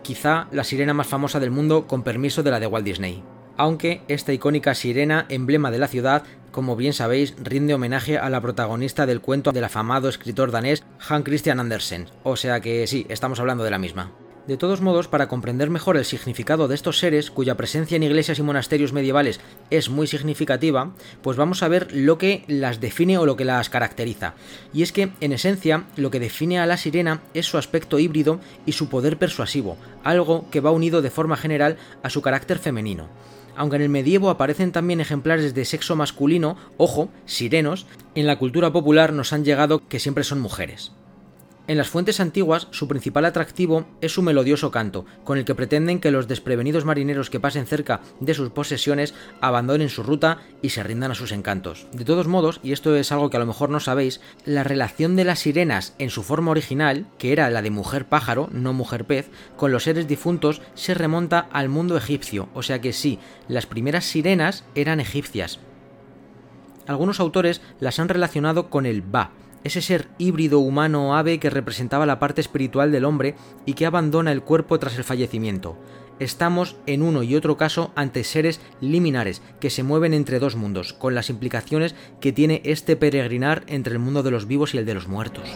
Quizá la sirena más famosa del mundo con permiso de la de Walt Disney aunque esta icónica sirena, emblema de la ciudad, como bien sabéis, rinde homenaje a la protagonista del cuento del afamado escritor danés Hans Christian Andersen, o sea que sí, estamos hablando de la misma. De todos modos, para comprender mejor el significado de estos seres, cuya presencia en iglesias y monasterios medievales es muy significativa, pues vamos a ver lo que las define o lo que las caracteriza. Y es que, en esencia, lo que define a la sirena es su aspecto híbrido y su poder persuasivo, algo que va unido de forma general a su carácter femenino aunque en el medievo aparecen también ejemplares de sexo masculino, ojo, sirenos, en la cultura popular nos han llegado que siempre son mujeres. En las fuentes antiguas, su principal atractivo es su melodioso canto, con el que pretenden que los desprevenidos marineros que pasen cerca de sus posesiones abandonen su ruta y se rindan a sus encantos. De todos modos, y esto es algo que a lo mejor no sabéis, la relación de las sirenas en su forma original, que era la de mujer pájaro, no mujer pez, con los seres difuntos se remonta al mundo egipcio, o sea que sí, las primeras sirenas eran egipcias. Algunos autores las han relacionado con el Ba, ese ser híbrido humano ave que representaba la parte espiritual del hombre y que abandona el cuerpo tras el fallecimiento. Estamos en uno y otro caso ante seres liminares que se mueven entre dos mundos, con las implicaciones que tiene este peregrinar entre el mundo de los vivos y el de los muertos.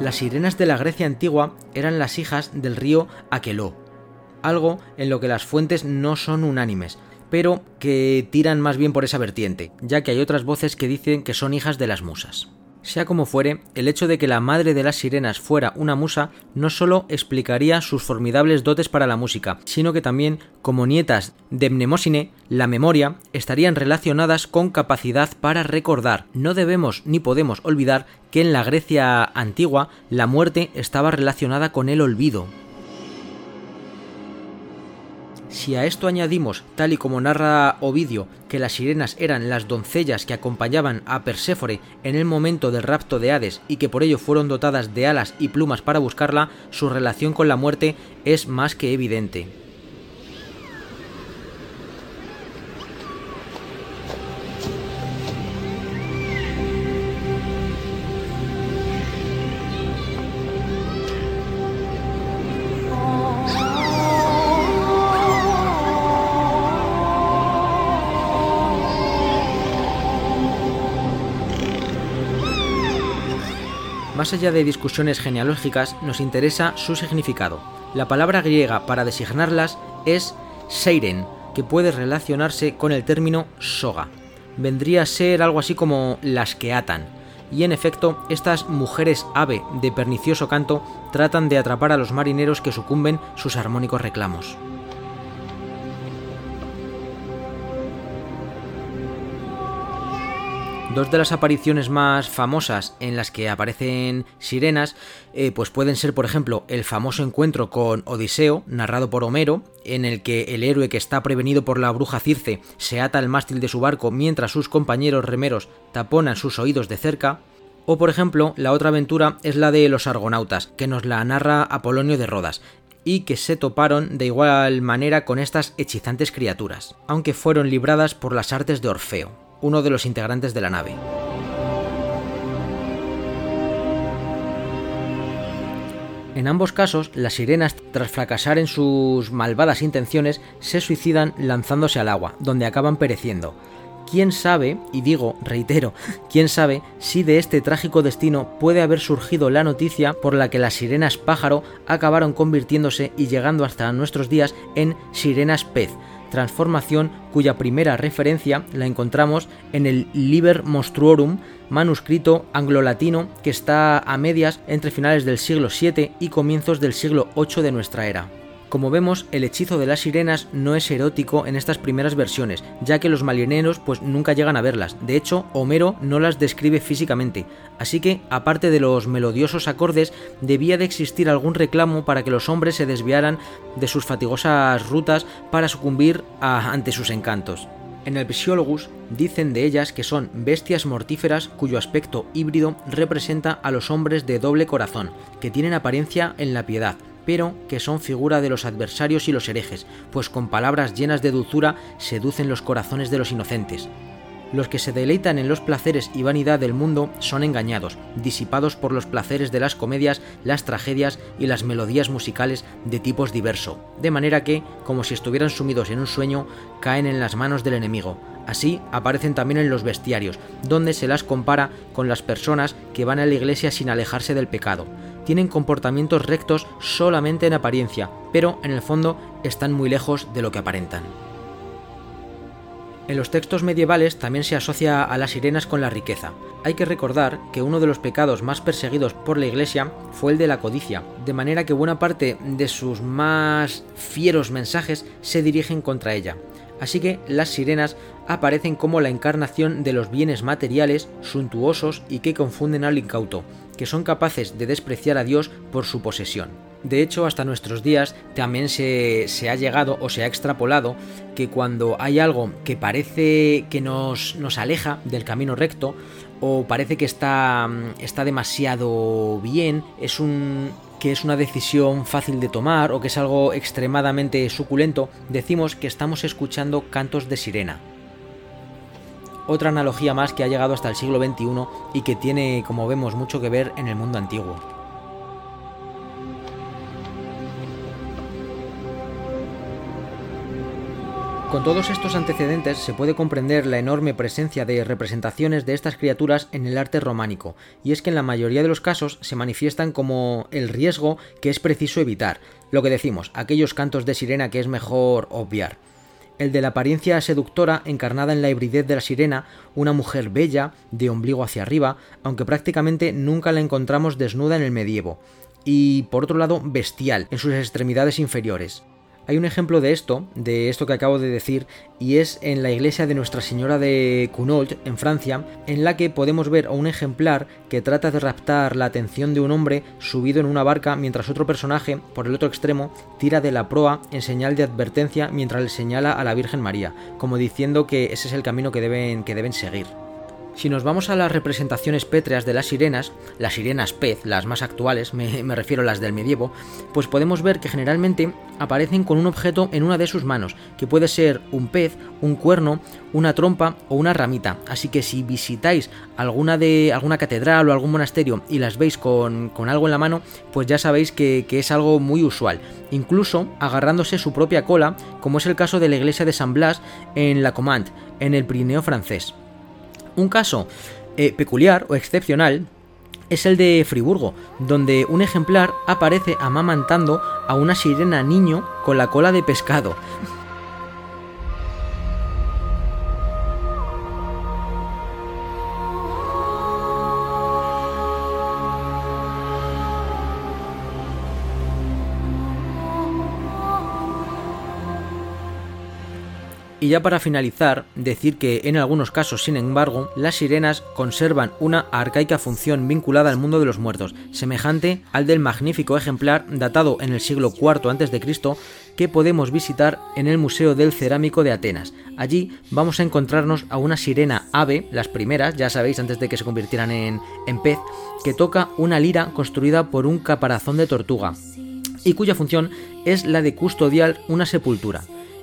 Las sirenas de la Grecia antigua eran las hijas del río Aqueló, algo en lo que las fuentes no son unánimes, pero que tiran más bien por esa vertiente, ya que hay otras voces que dicen que son hijas de las musas. Sea como fuere, el hecho de que la madre de las sirenas fuera una musa no solo explicaría sus formidables dotes para la música, sino que también, como nietas de Mnemosine, la memoria, estarían relacionadas con capacidad para recordar. No debemos ni podemos olvidar que en la Grecia antigua la muerte estaba relacionada con el olvido, si a esto añadimos, tal y como narra Ovidio, que las sirenas eran las doncellas que acompañaban a Perséfone en el momento del rapto de Hades y que por ello fueron dotadas de alas y plumas para buscarla, su relación con la muerte es más que evidente. Más allá de discusiones genealógicas, nos interesa su significado. La palabra griega para designarlas es seiren, que puede relacionarse con el término soga. Vendría a ser algo así como las que atan. Y en efecto, estas mujeres ave de pernicioso canto tratan de atrapar a los marineros que sucumben sus armónicos reclamos. Dos de las apariciones más famosas en las que aparecen sirenas, eh, pues pueden ser, por ejemplo, el famoso encuentro con Odiseo, narrado por Homero, en el que el héroe que está prevenido por la bruja Circe se ata al mástil de su barco mientras sus compañeros remeros taponan sus oídos de cerca. O, por ejemplo, la otra aventura es la de los argonautas, que nos la narra Apolonio de Rodas, y que se toparon de igual manera con estas hechizantes criaturas, aunque fueron libradas por las artes de Orfeo uno de los integrantes de la nave. En ambos casos, las sirenas, tras fracasar en sus malvadas intenciones, se suicidan lanzándose al agua, donde acaban pereciendo. ¿Quién sabe, y digo, reitero, quién sabe si de este trágico destino puede haber surgido la noticia por la que las sirenas pájaro acabaron convirtiéndose y llegando hasta nuestros días en sirenas pez, transformación cuya primera referencia la encontramos en el Liber Monstruorum, manuscrito anglo-latino que está a medias entre finales del siglo VII y comienzos del siglo VIII de nuestra era. Como vemos, el hechizo de las sirenas no es erótico en estas primeras versiones, ya que los marineros pues nunca llegan a verlas. De hecho, Homero no las describe físicamente. Así que, aparte de los melodiosos acordes, debía de existir algún reclamo para que los hombres se desviaran de sus fatigosas rutas para sucumbir ante sus encantos. En el Psiologus dicen de ellas que son bestias mortíferas cuyo aspecto híbrido representa a los hombres de doble corazón, que tienen apariencia en la piedad, pero que son figura de los adversarios y los herejes, pues con palabras llenas de dulzura seducen los corazones de los inocentes. Los que se deleitan en los placeres y vanidad del mundo son engañados, disipados por los placeres de las comedias, las tragedias y las melodías musicales de tipos diverso, de manera que, como si estuvieran sumidos en un sueño, caen en las manos del enemigo. Así aparecen también en los bestiarios, donde se las compara con las personas que van a la iglesia sin alejarse del pecado tienen comportamientos rectos solamente en apariencia, pero en el fondo están muy lejos de lo que aparentan. En los textos medievales también se asocia a las sirenas con la riqueza. Hay que recordar que uno de los pecados más perseguidos por la Iglesia fue el de la codicia, de manera que buena parte de sus más fieros mensajes se dirigen contra ella. Así que las sirenas aparecen como la encarnación de los bienes materiales suntuosos y que confunden al incauto, que son capaces de despreciar a Dios por su posesión. De hecho, hasta nuestros días también se, ha llegado o se ha extrapolado que cuando hay algo que parece que nos, nos aleja del camino recto o parece que está, está demasiado bien, es un, que es una decisión fácil de tomar o que es algo extremadamente suculento, decimos que estamos escuchando cantos de sirena otra analogía más que ha llegado hasta el siglo XXI y que tiene, como vemos, mucho que ver en el mundo antiguo. Con todos estos antecedentes se puede comprender la enorme presencia de representaciones de estas criaturas en el arte románico, y es que en la mayoría de los casos se manifiestan como el riesgo que es preciso evitar, lo que decimos, aquellos cantos de sirena que es mejor obviar el de la apariencia seductora encarnada en la hibridez de la sirena, una mujer bella, de ombligo hacia arriba, aunque prácticamente nunca la encontramos desnuda en el medievo, y por otro lado bestial en sus extremidades inferiores. Hay un ejemplo de esto, de esto que acabo de decir, y es en la iglesia de Nuestra Señora de Cunault, en Francia, en la que podemos ver a un ejemplar que trata de raptar la atención de un hombre subido en una barca mientras otro personaje, por el otro extremo, tira de la proa en señal de advertencia mientras le señala a la Virgen María, como diciendo que ese es el camino que deben, que deben seguir. Si nos vamos a las representaciones pétreas de las sirenas, las sirenas pez, las más actuales, me, refiero a las del medievo, pues podemos ver que generalmente aparecen con un objeto en una de sus manos, que puede ser un pez, un cuerno, una trompa o una ramita. Así que si visitáis alguna de alguna catedral o algún monasterio y las veis con, algo en la mano, pues ya sabéis que, que, es algo muy usual. Incluso agarrándose su propia cola, como es el caso de la iglesia de San Blas en La Comande, en el Pirineo francés. Un caso eh, peculiar o excepcional es el de Friburgo, donde un ejemplar aparece amamantando a una sirena niño con la cola de pescado. Y ya para finalizar, decir que en algunos casos, sin embargo, las sirenas conservan una arcaica función vinculada al mundo de los muertos, semejante al del magnífico ejemplar datado en el siglo IV a.C. que podemos visitar en el Museo del Cerámico de Atenas. Allí vamos a encontrarnos a una sirena ave, las primeras, ya sabéis, antes de que se convirtieran en, en pez, que toca una lira construida por un caparazón de tortuga y cuya función es la de custodiar una sepultura.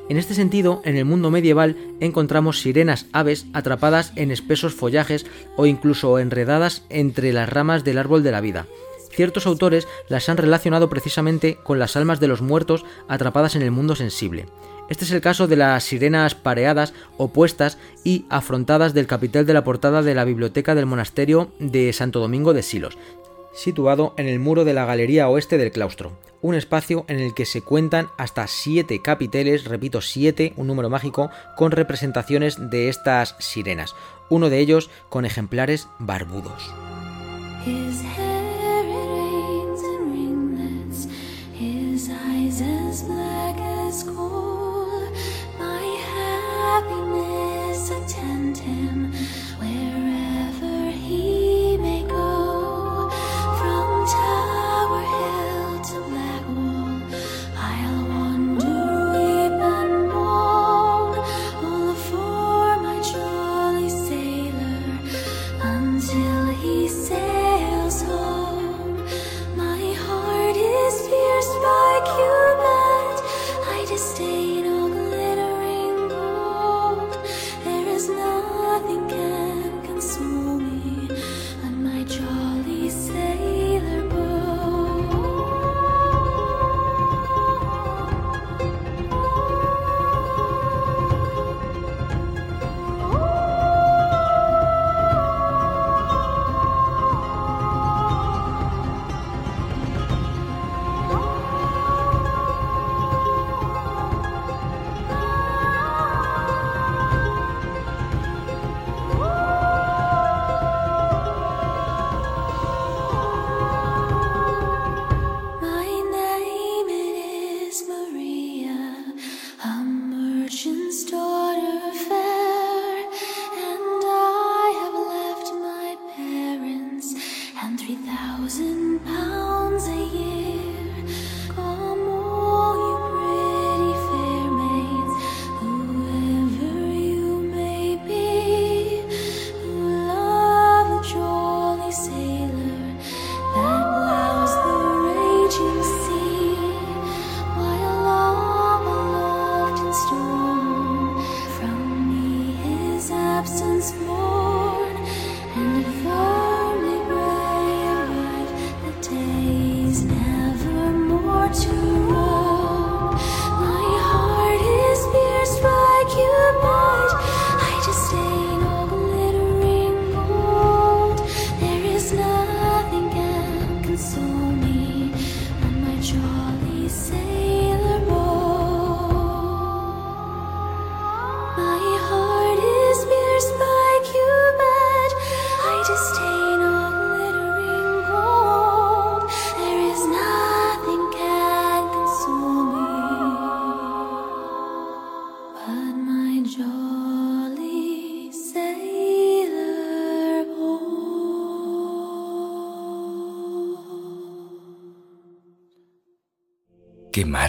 En este sentido, en el mundo medieval encontramos sirenas aves atrapadas en espesos follajes o incluso enredadas entre las ramas del árbol de la vida. Ciertos autores las han relacionado precisamente con las almas de los muertos atrapadas en el mundo sensible. Este es el caso de las sirenas pareadas, opuestas y afrontadas del capitel de la portada de la biblioteca del monasterio de Santo Domingo de Silos, situado en el muro de la galería oeste del claustro un espacio en el que se cuentan hasta siete capiteles, repito, siete, un número mágico, con representaciones de estas sirenas, uno de ellos con ejemplares barbudos.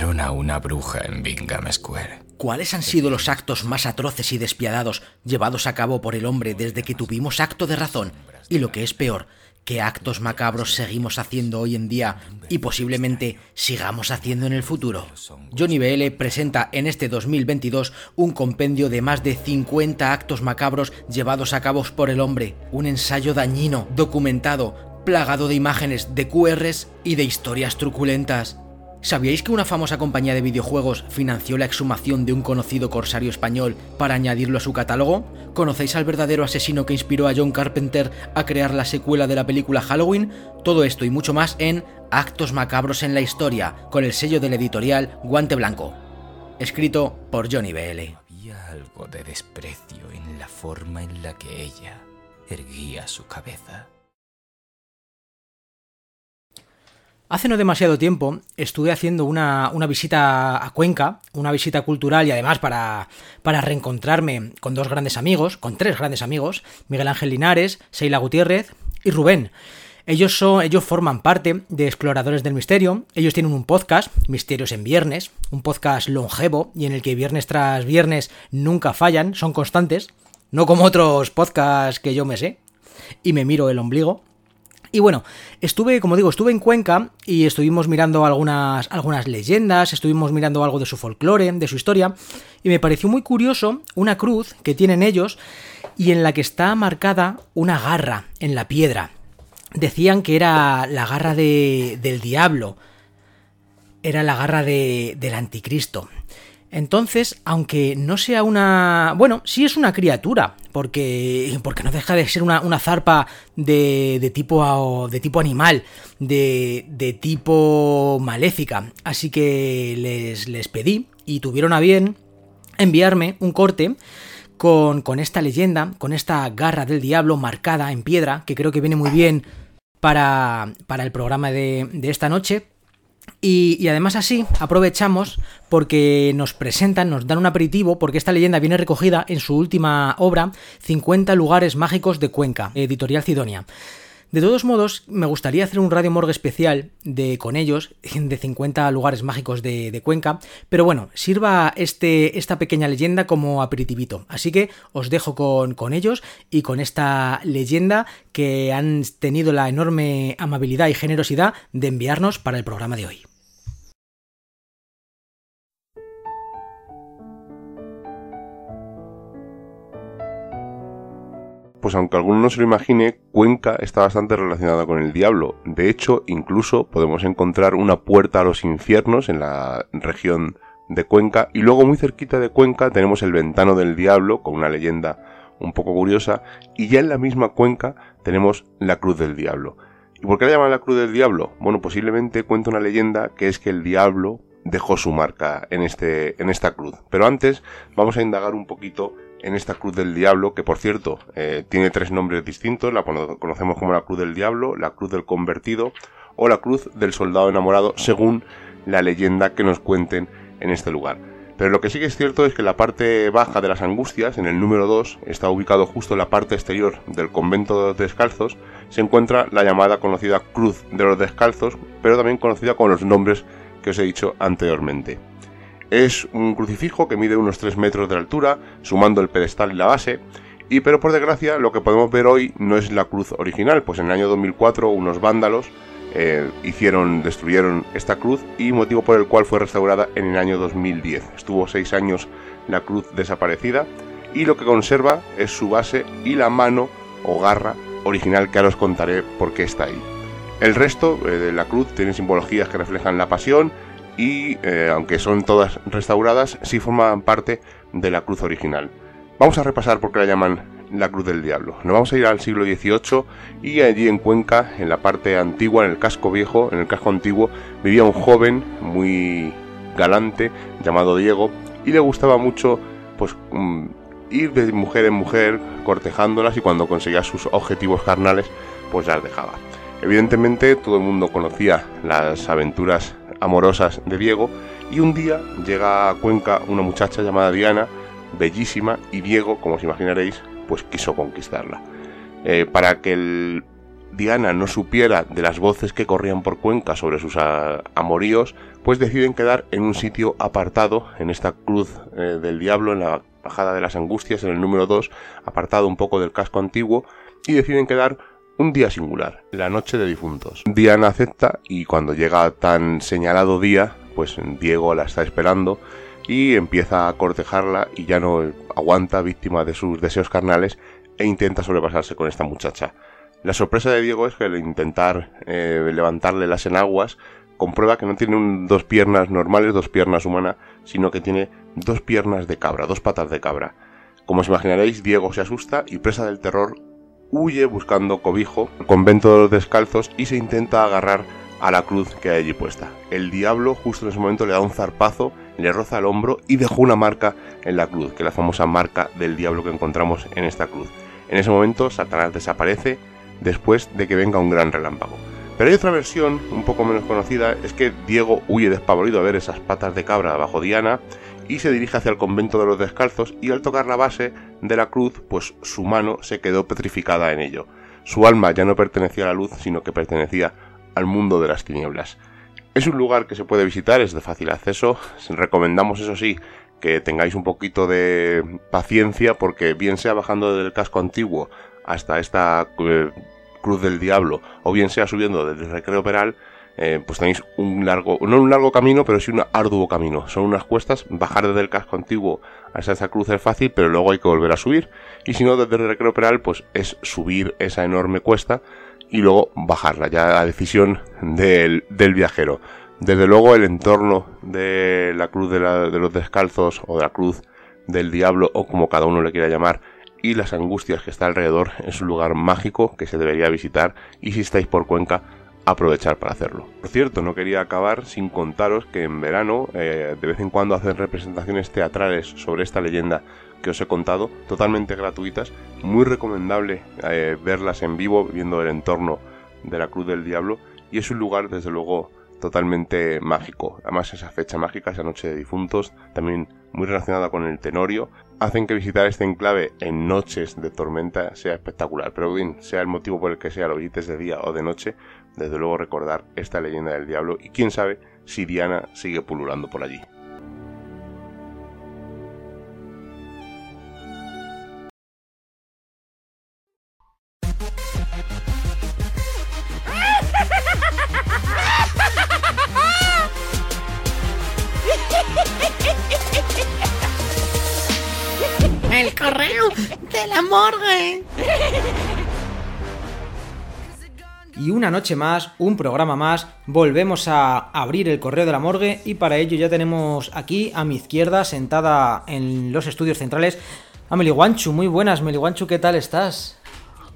A una bruja en Bingham Square. ¿Cuáles han sido los actos más atroces y despiadados llevados a cabo por el hombre desde que tuvimos acto de razón? Y lo que es peor, ¿qué actos macabros seguimos haciendo hoy en día y posiblemente sigamos haciendo en el futuro? Johnny BL presenta en este 2022 un compendio de más de 50 actos macabros llevados a cabo por el hombre, un ensayo dañino, documentado, plagado de imágenes, de QRs y de historias truculentas. ¿Sabíais que una famosa compañía de videojuegos financió la exhumación de un conocido corsario español para añadirlo a su catálogo? ¿Conocéis al verdadero asesino que inspiró a John Carpenter a crear la secuela de la película Halloween? Todo esto y mucho más en Actos Macabros en la Historia, con el sello del editorial Guante Blanco. Escrito por Johnny BL. Había algo de desprecio en la forma en la que ella erguía su cabeza. Hace no demasiado tiempo estuve haciendo una, una, visita a Cuenca, una visita cultural y además para, para reencontrarme con dos grandes amigos, con tres grandes amigos, Miguel Ángel Linares, Seila Gutiérrez y Rubén. Ellos, son, ellos forman parte de Exploradores del Misterio. Ellos tienen un podcast, Misterios en Viernes, un podcast longevo y en el que viernes tras viernes nunca fallan, son constantes, no como otros podcasts que yo me sé y me miro el ombligo. Y bueno, estuve, como digo, estuve en Cuenca y estuvimos mirando algunas, algunas leyendas, estuvimos mirando algo de su folclore, de su historia, y me pareció muy curioso una cruz que tienen ellos y en la que está marcada una garra en la piedra. Decían que era la garra de, del diablo, era la garra de, del anticristo. Entonces, aunque no sea una... Bueno, sí es una criatura, porque, porque no deja de ser una, una zarpa de, de, tipo, de tipo animal, de, de tipo maléfica. Así que les, les pedí y tuvieron a bien enviarme un corte con, con, esta leyenda, con esta garra del diablo marcada en piedra, que creo que viene muy bien para, para el programa de, de esta noche. Y, además así aprovechamos porque nos presentan, nos dan un aperitivo, porque esta leyenda viene recogida en su última obra, 50 lugares mágicos de Cuenca, editorial Sidonia. De todos modos, me gustaría hacer un radio morgue especial de con ellos, de 50 lugares mágicos de, Cuenca, pero bueno, sirva este, esta pequeña leyenda como aperitivito. Así que os dejo con ellos y con esta leyenda que han tenido la enorme amabilidad y generosidad de enviarnos para el programa de hoy. Pues aunque alguno no se lo imagine, Cuenca está bastante relacionada con el diablo. De hecho, incluso podemos encontrar una puerta a los infiernos en la región de Cuenca y luego muy cerquita de Cuenca tenemos el Ventano del Diablo con una leyenda un poco curiosa y ya en la misma Cuenca tenemos la Cruz del Diablo. ¿Y por qué la llaman la Cruz del Diablo? Bueno, posiblemente cuenta una leyenda que es que el diablo dejó su marca en, este, en esta cruz. Pero antes vamos a indagar un poquito en esta Cruz del Diablo, que por cierto eh, tiene tres nombres distintos, la conocemos como la Cruz del Diablo, la Cruz del Convertido o la Cruz del Soldado Enamorado, según la leyenda que nos cuenten en este lugar. Pero lo que sí que es cierto es que la parte baja de las angustias, en el número 2, está ubicado justo en la parte exterior del convento de los descalzos, se encuentra la llamada conocida Cruz de los Descalzos, pero también conocida con los nombres que os he dicho anteriormente. Es un crucifijo que mide unos 3 metros de altura, sumando el pedestal y la base, y pero por desgracia lo que podemos ver hoy no es la cruz original, pues en el año 2004 unos vándalos eh, hicieron, destruyeron esta cruz y motivo por el cual fue restaurada en el año 2010. Estuvo 6 años la cruz desaparecida y lo que conserva es su base y la mano o garra original que ahora os contaré por qué está ahí. El resto eh, de la cruz tiene simbologías que reflejan la pasión, y eh, aunque son todas restauradas, sí forman parte de la cruz original. Vamos a repasar por qué la llaman la Cruz del Diablo. Nos vamos a ir al siglo XVIII y allí en Cuenca, en la parte antigua, en el casco viejo, en el casco antiguo, vivía un joven muy galante llamado Diego y le gustaba mucho pues mm, ir de mujer en mujer cortejándolas y cuando conseguía sus objetivos carnales pues las dejaba. Evidentemente todo el mundo conocía las aventuras amorosas de Diego y un día llega a Cuenca una muchacha llamada Diana, bellísima, y Diego, como os imaginaréis, pues quiso conquistarla. Eh, para que el Diana no supiera de las voces que corrían por Cuenca sobre sus amoríos, pues deciden quedar en un sitio apartado, en esta cruz eh, del diablo, en la bajada de las angustias, en el número 2, apartado un poco del casco antiguo, y deciden quedar un día singular, la noche de difuntos. Diana acepta y cuando llega tan señalado día, pues Diego la está esperando y empieza a cortejarla y ya no aguanta víctima de sus deseos carnales e intenta sobrepasarse con esta muchacha. La sorpresa de Diego es que al intentar eh, levantarle las enaguas comprueba que no tiene dos piernas normales, dos piernas humanas, sino que tiene dos piernas de cabra, dos patas de cabra. Como os imaginaréis, Diego se asusta y presa del terror huye buscando cobijo, convento de los descalzos y se intenta agarrar a la cruz que hay allí puesta. El diablo justo en ese momento le da un zarpazo, le roza el hombro y dejó una marca en la cruz, que es la famosa marca del diablo que encontramos en esta cruz. En ese momento Satanás desaparece después de que venga un gran relámpago. Pero hay otra versión, un poco menos conocida, es que Diego huye despavorido a ver esas patas de cabra bajo Diana y se dirige hacia el convento de los descalzos y al tocar la base de la cruz, pues su mano se quedó petrificada en ello. Su alma ya no pertenecía a la luz, sino que pertenecía al mundo de las tinieblas. Es un lugar que se puede visitar, es de fácil acceso. Recomendamos, eso sí, que tengáis un poquito de paciencia porque bien sea bajando del casco antiguo hasta esta eh, cruz del diablo o bien sea subiendo desde recreo peral, eh, pues tenéis un largo, no un largo camino, pero sí un arduo camino. Son unas cuestas, bajar desde el casco antiguo hasta esa cruz es fácil, pero luego hay que volver a subir. Y si no, desde el recreo peral, pues es subir esa enorme cuesta y luego bajarla, ya a decisión del, del viajero. Desde luego el entorno de la cruz de, de, los descalzos o de la cruz del diablo o como cada uno le quiera llamar y las angustias que está alrededor es un lugar mágico que se debería visitar y si estáis por Cuenca aprovechar para hacerlo. Por cierto, no quería acabar sin contaros que en verano eh, de vez en cuando hacen representaciones teatrales sobre esta leyenda que os he contado, totalmente gratuitas, muy recomendable eh, verlas en vivo, viendo el entorno de la Cruz del Diablo, y es un lugar desde luego totalmente mágico. Además esa fecha mágica, esa noche de difuntos, también muy relacionada con el tenorio, hacen que visitar este enclave en noches de tormenta sea espectacular. Pero bien, sea el motivo por el que sea, lo visites de día o de noche, desde luego recordar esta leyenda del diablo y quién sabe si Diana sigue pululando por allí. El correo de la morgue. Y una noche más, un programa más, volvemos a abrir el correo de la morgue y para ello ya tenemos aquí a mi izquierda, sentada en los estudios centrales, a Meliguanchu. Muy buenas, Meliguanchu, ¿qué tal estás?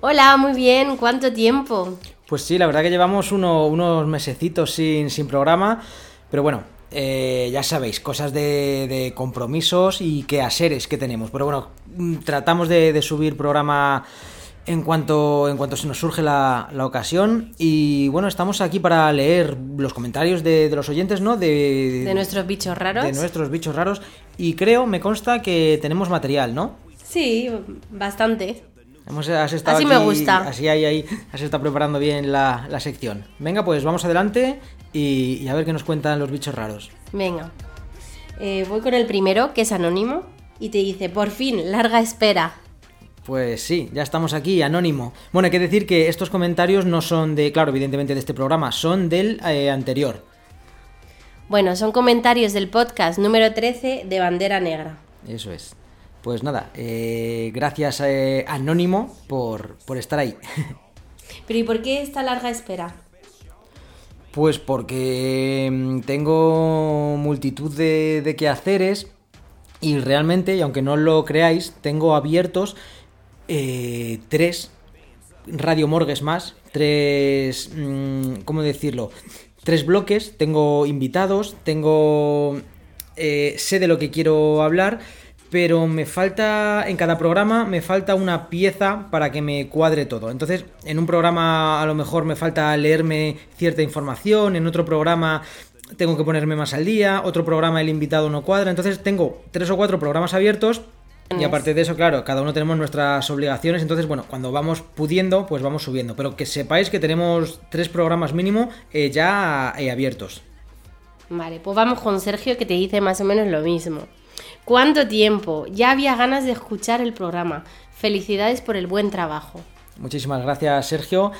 Hola, muy bien, ¿cuánto tiempo? Pues sí, la verdad que llevamos uno, unos mesecitos sin, sin programa, pero bueno, eh, ya sabéis, cosas de, de, compromisos y quehaceres que tenemos. Pero bueno, mm, tratamos de, de subir programa en cuanto, en cuanto se nos surge la, la, ocasión. Y bueno, estamos aquí para leer los comentarios de, de, los oyentes, ¿no? De, de nuestros bichos raros. De nuestros bichos raros. Y creo, me consta que tenemos material, ¿no? Sí, bastante. Hemos, has estado así aquí, me gusta. Así ahí, ahí, has estado preparando bien la, la sección. Venga, pues vamos adelante y, y, a ver qué nos cuentan los bichos raros. Venga. Eh, voy con el primero, que es anónimo, y te dice, por fin, larga espera. Pues sí, ya estamos aquí, anónimo. Bueno, hay que decir que estos comentarios no son de, claro, evidentemente de este programa, son del eh, anterior. Bueno, son comentarios del podcast número 13 de Bandera Negra. Eso es. Pues nada, eh, gracias eh, Anónimo por, por estar ahí. Pero ¿y por qué esta larga espera? Pues porque mm, tengo multitud de, de quehaceres y realmente, y aunque no lo creáis, tengo abiertos eh, tres radiomorgues más, tres... Mmm, ¿Cómo decirlo? Tres bloques, tengo invitados, tengo... Eh, sé de lo que quiero hablar, pero me falta, en cada programa me falta una pieza para que me cuadre todo. Entonces, en un programa a lo mejor me falta leerme cierta información, en otro programa tengo que ponerme más al día, otro programa el invitado no cuadra, entonces tengo tres o cuatro programas abiertos y aparte de eso, claro, cada uno tenemos nuestras obligaciones, entonces, bueno, cuando vamos pudiendo, pues vamos subiendo. Pero que sepáis que tenemos tres programas mínimo eh, ya eh, abiertos. Vale, pues vamos con Sergio que te dice más o menos lo mismo. ¿Cuánto tiempo? Ya había ganas de escuchar el programa. Felicidades por el buen trabajo. Muchísimas gracias, Sergio.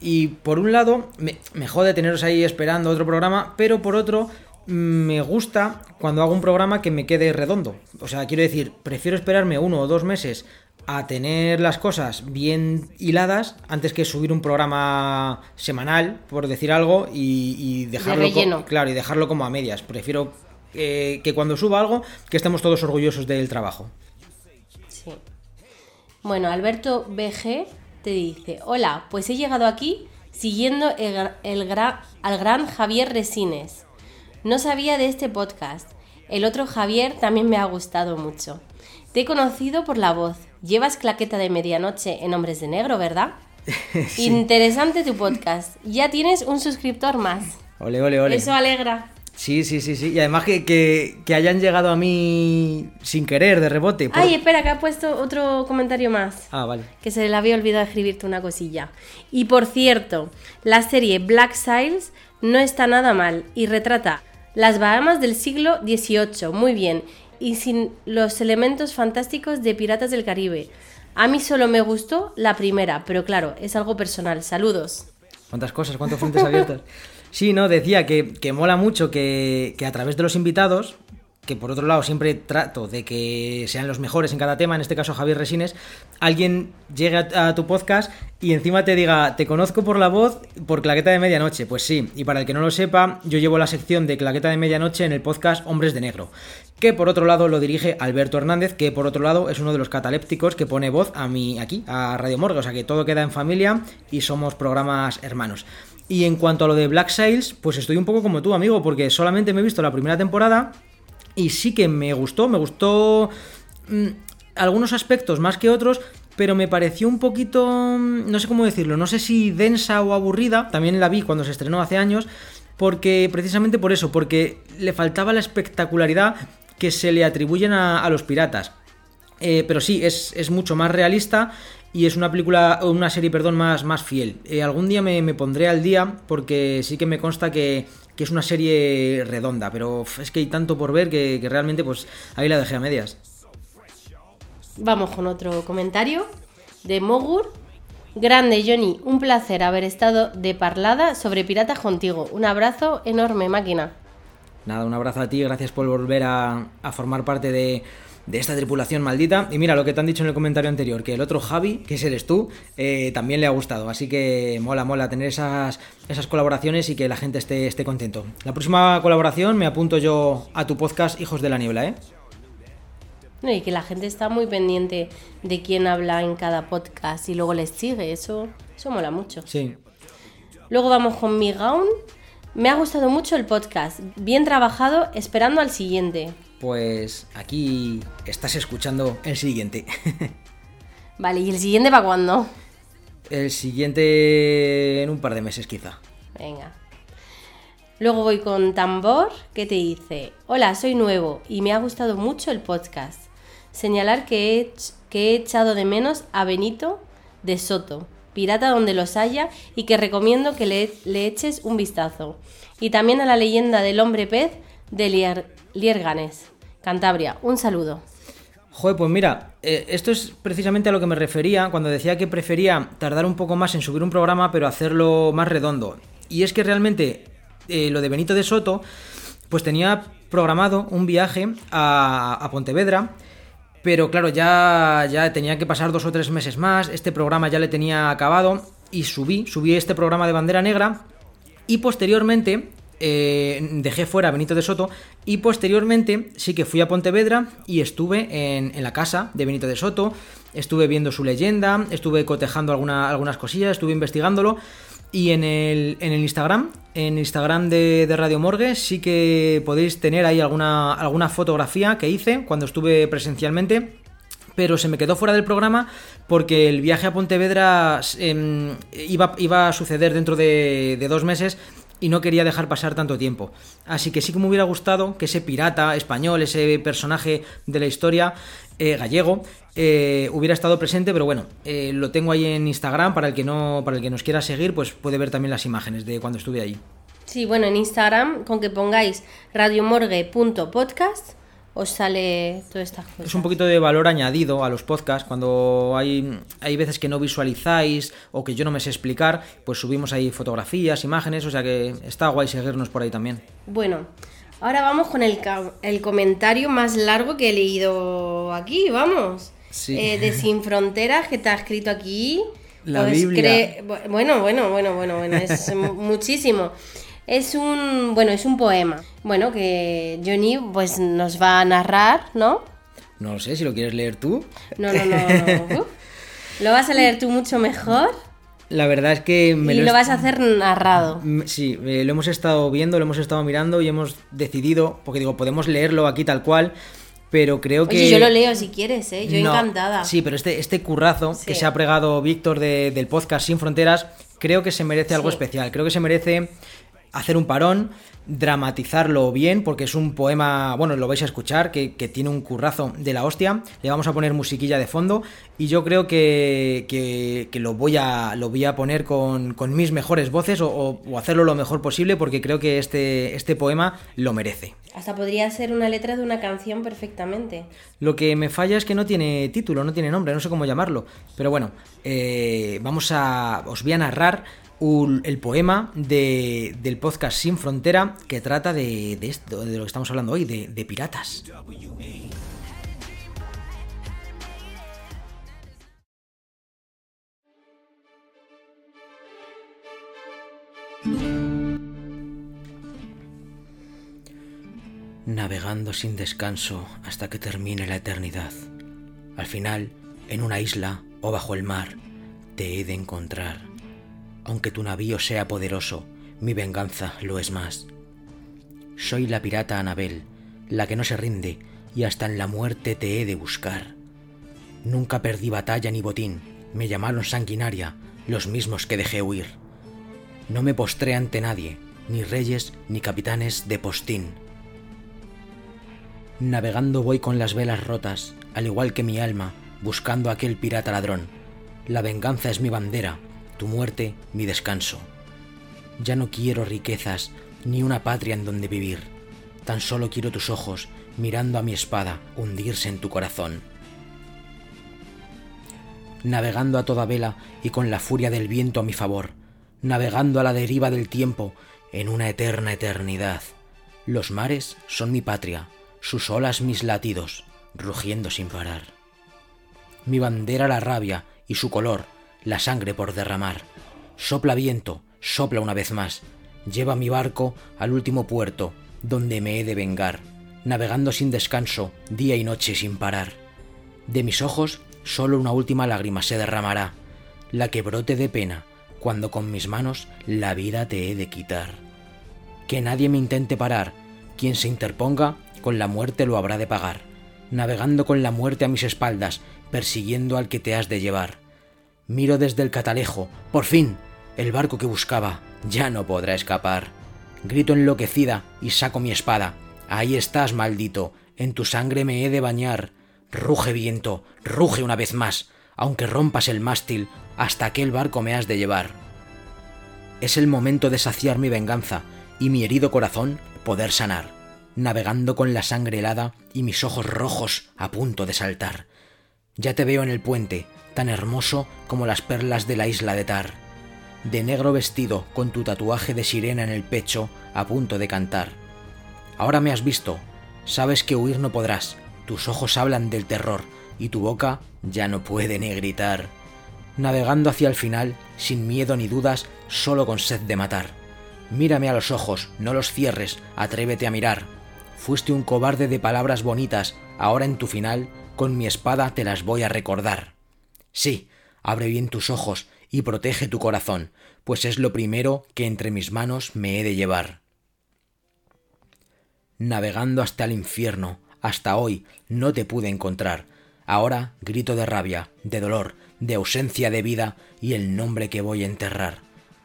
Y por un lado, me, me jode teneros ahí esperando otro programa, pero por otro, me gusta cuando hago un programa que me quede redondo. O sea, quiero decir, prefiero esperarme uno o dos meses a tener las cosas bien hiladas antes que subir un programa semanal, por decir algo, y, y dejarlo de claro y dejarlo como a medias. Prefiero eh, que cuando suba algo que estemos todos orgullosos del trabajo. Sí. Bueno, Alberto BG te dice, hola, pues he llegado aquí siguiendo el, el gra, al gran Javier Resines. No sabía de este podcast. El otro Javier también me ha gustado mucho. Te he conocido por la voz. Llevas claqueta de medianoche en Hombres de Negro, ¿verdad? Interesante tu podcast. Ya tienes un suscriptor más. Ole, ole, ole. Eso alegra. Sí, sí, sí, sí. Y además que, que- que hayan llegado a mí sin querer, de rebote. por- Ay, espera, que ha puesto otro comentario más. Ah, vale. Que se le había olvidado escribirte una cosilla. Y por cierto, la serie Black Sails no está nada mal y retrata las Bahamas del siglo XVIII muy bien y sin los elementos fantásticos de Piratas del Caribe. A mí solo me gustó la primera, pero claro, es algo personal. Saludos. ¿Cuántas cosas? ¿Cuántos frentes abiertos? Sí, no, decía que, que mola mucho que, que a través de los invitados, que por otro lado siempre trato de que sean los mejores en cada tema, en este caso Javier Resines, alguien llegue a, tu podcast y encima te diga, te conozco por la voz, por Claqueta de Medianoche. Pues sí, y para el que no lo sepa, yo llevo la sección de Claqueta de Medianoche en el podcast Hombres de Negro, que por otro lado lo dirige Alberto Hernández, que por otro lado es uno de los catalépticos que pone voz a mí aquí, a Radio Morgue, o sea que todo queda en familia y somos programas hermanos. Y en cuanto a lo de Black Sails, pues estoy un poco como tú, amigo, porque solamente me he visto la primera temporada y sí que me gustó, me gustó mm, algunos aspectos más que otros, pero me pareció un poquito, mm, no sé cómo decirlo, no sé si densa o aburrida, también la vi cuando se estrenó hace años, porque precisamente por eso, porque le faltaba la espectacularidad que se le atribuyen a, a los piratas. Eh, pero sí, es, es mucho más realista y es una película, una serie, perdón, más, más fiel. Eh, algún día me pondré al día porque sí que me consta que, que es una serie redonda, pero es que hay tanto por ver que, que realmente pues ahí la dejé a medias. Vamos con otro comentario de Mogur. Grande Johnny, un placer haber estado de parlada sobre piratas contigo. Un abrazo enorme, máquina. Nada, un abrazo a ti, gracias por volver a, a formar parte de, de esta tripulación maldita. Y mira lo que te han dicho en el comentario anterior, que el otro Javi, que ese eres tú, eh, también le ha gustado. Así que mola, mola tener esas, esas colaboraciones y que la gente esté, esté contento. La próxima colaboración me apunto yo a tu podcast Hijos de la Niebla, ¿eh? No, y que la gente está muy pendiente de quién habla en cada podcast y luego les sigue. Eso, eso mola mucho. Sí. Luego vamos con mi Gaun. Me ha gustado mucho el podcast. Bien trabajado, esperando al siguiente. Pues aquí estás escuchando el siguiente. Vale, ¿y el siguiente para cuándo? el siguiente en un par de meses quizá. Venga. Luego voy con Tambor, que te dice, hola, soy nuevo y me ha gustado mucho el podcast. Señalar que he, ech- que he echado de menos a Benito de Soto, pirata donde los haya, y que recomiendo que le, le eches un vistazo. Y también a la leyenda del hombre pez de Lier- Lierganes, Cantabria. Un saludo. Joder, pues mira, eh, esto es precisamente a lo que me refería cuando decía que prefería tardar un poco más en subir un programa, pero hacerlo más redondo. Y es que realmente eh, lo de Benito de Soto, pues tenía programado un viaje a, a Pontevedra, pero claro, ya, ya tenía que pasar dos o tres meses más, este programa ya le tenía acabado y subí, subí este programa de Bandera Negra y posteriormente eh, dejé fuera a Benito de Soto y posteriormente sí que fui a Pontevedra y estuve en, la casa de Benito de Soto, estuve viendo su leyenda, estuve cotejando alguna- algunas cosillas, estuve investigándolo y en el, en el Instagram, en Instagram de, Radio Morgue sí que podéis tener ahí alguna, alguna fotografía que hice cuando estuve presencialmente pero se me quedó fuera del programa porque el viaje a Pontevedra em, iba, iba a suceder dentro de, de dos meses y no quería dejar pasar tanto tiempo. Así que sí que me hubiera gustado que ese pirata español, ese personaje de la historia eh, gallego, eh, hubiera estado presente, pero bueno, eh, lo tengo ahí en Instagram para el que no, para el que nos quiera seguir, pues puede ver también las imágenes de cuando estuve ahí. Sí, bueno, en Instagram, con que pongáis radiomorgue.podcast, os sale todas estas cosas. Es un poquito de valor añadido a los podcasts. Cuando hay, hay veces que no visualizáis o que yo no me sé explicar, pues subimos ahí fotografías, imágenes, o sea que está guay seguirnos por ahí también. Bueno, ahora vamos con el, el comentario más largo que he leído aquí, vamos. Sí. Eh, de Sin Fronteras, que te ha escrito aquí. La Os Biblia. Bueno, bueno, bueno, bueno, bueno, es mu- muchísimo. Es un, bueno, es un poema. Bueno, que Johnny pues nos va a narrar, ¿no? No lo sé, si lo quieres leer tú. No, no, no. no. Uf. Lo vas a leer tú mucho mejor La verdad es que me y lo, vas a hacer narrado. Mm, Sí, eh, lo hemos estado viendo, lo hemos estado mirando y hemos decidido, porque digo, podemos leerlo aquí tal cual, pero creo que... Oye, yo lo leo si quieres, ¿eh? Yo No, encantada. Sí, pero este, este currazo que se ha pregado Víctor de- del podcast Sin Fronteras, creo que se merece algo Sí. especial. Creo que se merece hacer un parón, dramatizarlo bien, porque es un poema, bueno, lo vais a escuchar, que, que tiene un currazo de la hostia. Le vamos a poner musiquilla de fondo y yo creo que, que- que lo, voy a, lo voy a poner con, con mis mejores voces o, o- o hacerlo lo mejor posible, porque creo que este, este poema lo merece. Hasta podría ser una letra de una canción perfectamente. Lo que me falla es que no tiene título, no tiene nombre, no sé cómo llamarlo. Pero bueno, eh, vamos a. Os voy a narrar el poema de- del podcast Sin Frontera que trata de, esto, de lo que estamos hablando hoy, de piratas. Navegando sin descanso hasta que termine la eternidad. Al final, en una isla o bajo el mar, te he de encontrar. Aunque tu navío sea poderoso, mi venganza lo es más. Soy la pirata Anabel, la que no se rinde, y hasta en la muerte te he de buscar. Nunca perdí batalla ni botín, me llamaron sanguinaria, los mismos que dejé huir. No me postré ante nadie, ni reyes ni capitanes de postín. Navegando voy con las velas rotas, al igual que mi alma, buscando a aquel pirata ladrón. La venganza es mi bandera, tu muerte mi descanso. Ya no quiero riquezas, ni una patria en donde vivir. Tan solo quiero tus ojos, mirando a mi espada, hundirse en tu corazón. Navegando a toda vela y con la furia del viento a mi favor, navegando a la deriva del tiempo, en una eterna eternidad. Los mares son mi patria, sus olas mis latidos, rugiendo sin parar. Mi bandera la rabia y su color, la sangre por derramar. Sopla viento, sopla una vez más, lleva mi barco al último puerto, donde me he de vengar, navegando sin descanso, día y noche sin parar. De mis ojos solo una última lágrima se derramará, la que brote de pena, cuando con mis manos la vida te he de quitar. Que nadie me intente parar, quien se interponga, con la muerte lo habrá de pagar, navegando con la muerte a mis espaldas, persiguiendo al que te has de llevar. Miro desde el catalejo, por fin, el barco que buscaba ya no podrá escapar. Grito enloquecida y saco mi espada. Ahí estás, maldito, en tu sangre me he de bañar. Ruge viento, ruge una vez más, aunque rompas el mástil, hasta aquel barco me has de llevar. Es el momento de saciar mi venganza y mi herido corazón poder sanar, navegando con la sangre helada y mis ojos rojos a punto de saltar. Ya te veo en el puente, tan hermoso como las perlas de la isla de Tar, de negro vestido con tu tatuaje de sirena en el pecho a punto de cantar. Ahora me has visto, sabes que huir no podrás, tus ojos hablan del terror y tu boca ya no puede ni gritar. Navegando hacia el final, sin miedo ni dudas, solo con sed de matar. Mírame a los ojos, no los cierres, atrévete a mirar. Fuiste un cobarde de palabras bonitas, ahora en tu final, con mi espada te las voy a recordar. Sí, abre bien tus ojos y protege tu corazón, pues es lo primero que entre mis manos me he de llevar. Navegando hasta el infierno, hasta hoy no te pude encontrar. Ahora grito de rabia, de dolor, de ausencia de vida y el nombre que voy a enterrar.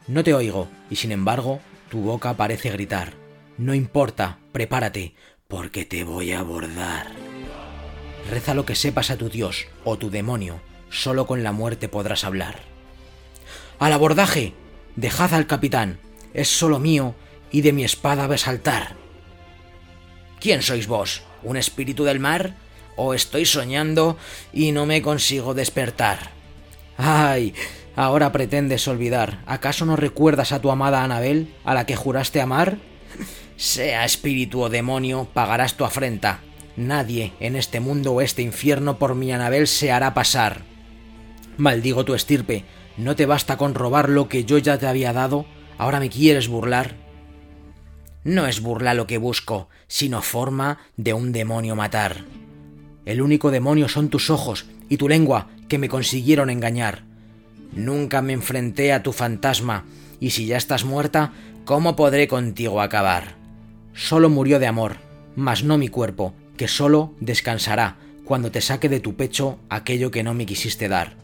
No te oigo, y sin embargo, tu boca parece gritar. No importa, prepárate, porque te voy a abordar. Reza lo que sepas a tu Dios o tu demonio, solo con la muerte podrás hablar. ¡Al abordaje! Dejad al capitán, es solo mío y de mi espada va a saltar. ¿Quién sois vos? ¿Un espíritu del mar? ¿O estoy soñando y no me consigo despertar? ¡Ay! Ahora pretendes olvidar. ¿Acaso no recuerdas a tu amada Anabel, a la que juraste amar? Sea espíritu o demonio, pagarás tu afrenta. Nadie en este mundo o este infierno por mi Anabel se hará pasar. Maldigo tu estirpe. ¿No te basta con robar lo que yo ya te había dado? ¿Ahora me quieres burlar? No es burla lo que busco, sino forma de un demonio matar. El único demonio son tus ojos y tu lengua que me consiguieron engañar. Nunca me enfrenté a tu fantasma, y si ya estás muerta, ¿cómo podré contigo acabar? Solo murió de amor, mas no mi cuerpo, que solo descansará cuando te saque de tu pecho aquello que no me quisiste dar.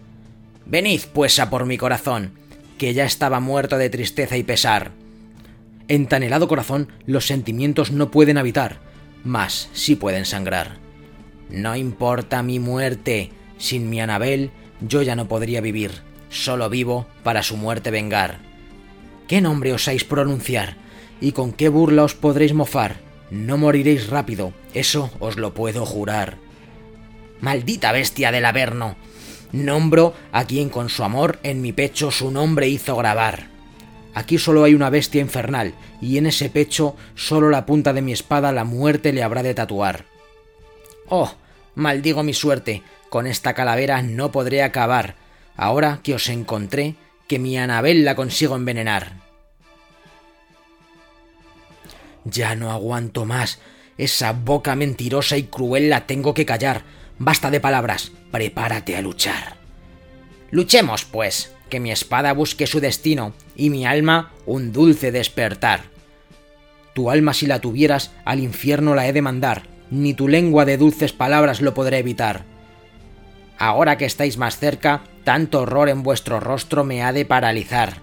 Venid, pues, a por mi corazón, que ya estaba muerto de tristeza y pesar. En tan helado corazón los sentimientos no pueden habitar, mas sí pueden sangrar. No importa mi muerte, sin mi Anabel yo ya no podría vivir, solo vivo para su muerte vengar. ¿Qué nombre osáis pronunciar? ¿Y con qué burla os podréis mofar? No moriréis rápido, eso os lo puedo jurar. Maldita bestia del Averno. Nombro a quien con su amor en mi pecho su nombre hizo grabar. Aquí solo hay una bestia infernal, y en ese pecho solo la punta de mi espada la muerte le habrá de tatuar. Oh, maldigo mi suerte, con esta calavera no podré acabar, ahora que os encontré, que mi Anabel la consigo envenenar. Ya no aguanto más, esa boca mentirosa y cruel la tengo que callar, Basta de palabras, prepárate a luchar. Luchemos, pues, que mi espada busque su destino y mi alma un dulce despertar. Tu alma si la tuvieras, al infierno la he de mandar, ni tu lengua de dulces palabras lo podré evitar. Ahora que estáis más cerca, tanto horror en vuestro rostro me ha de paralizar.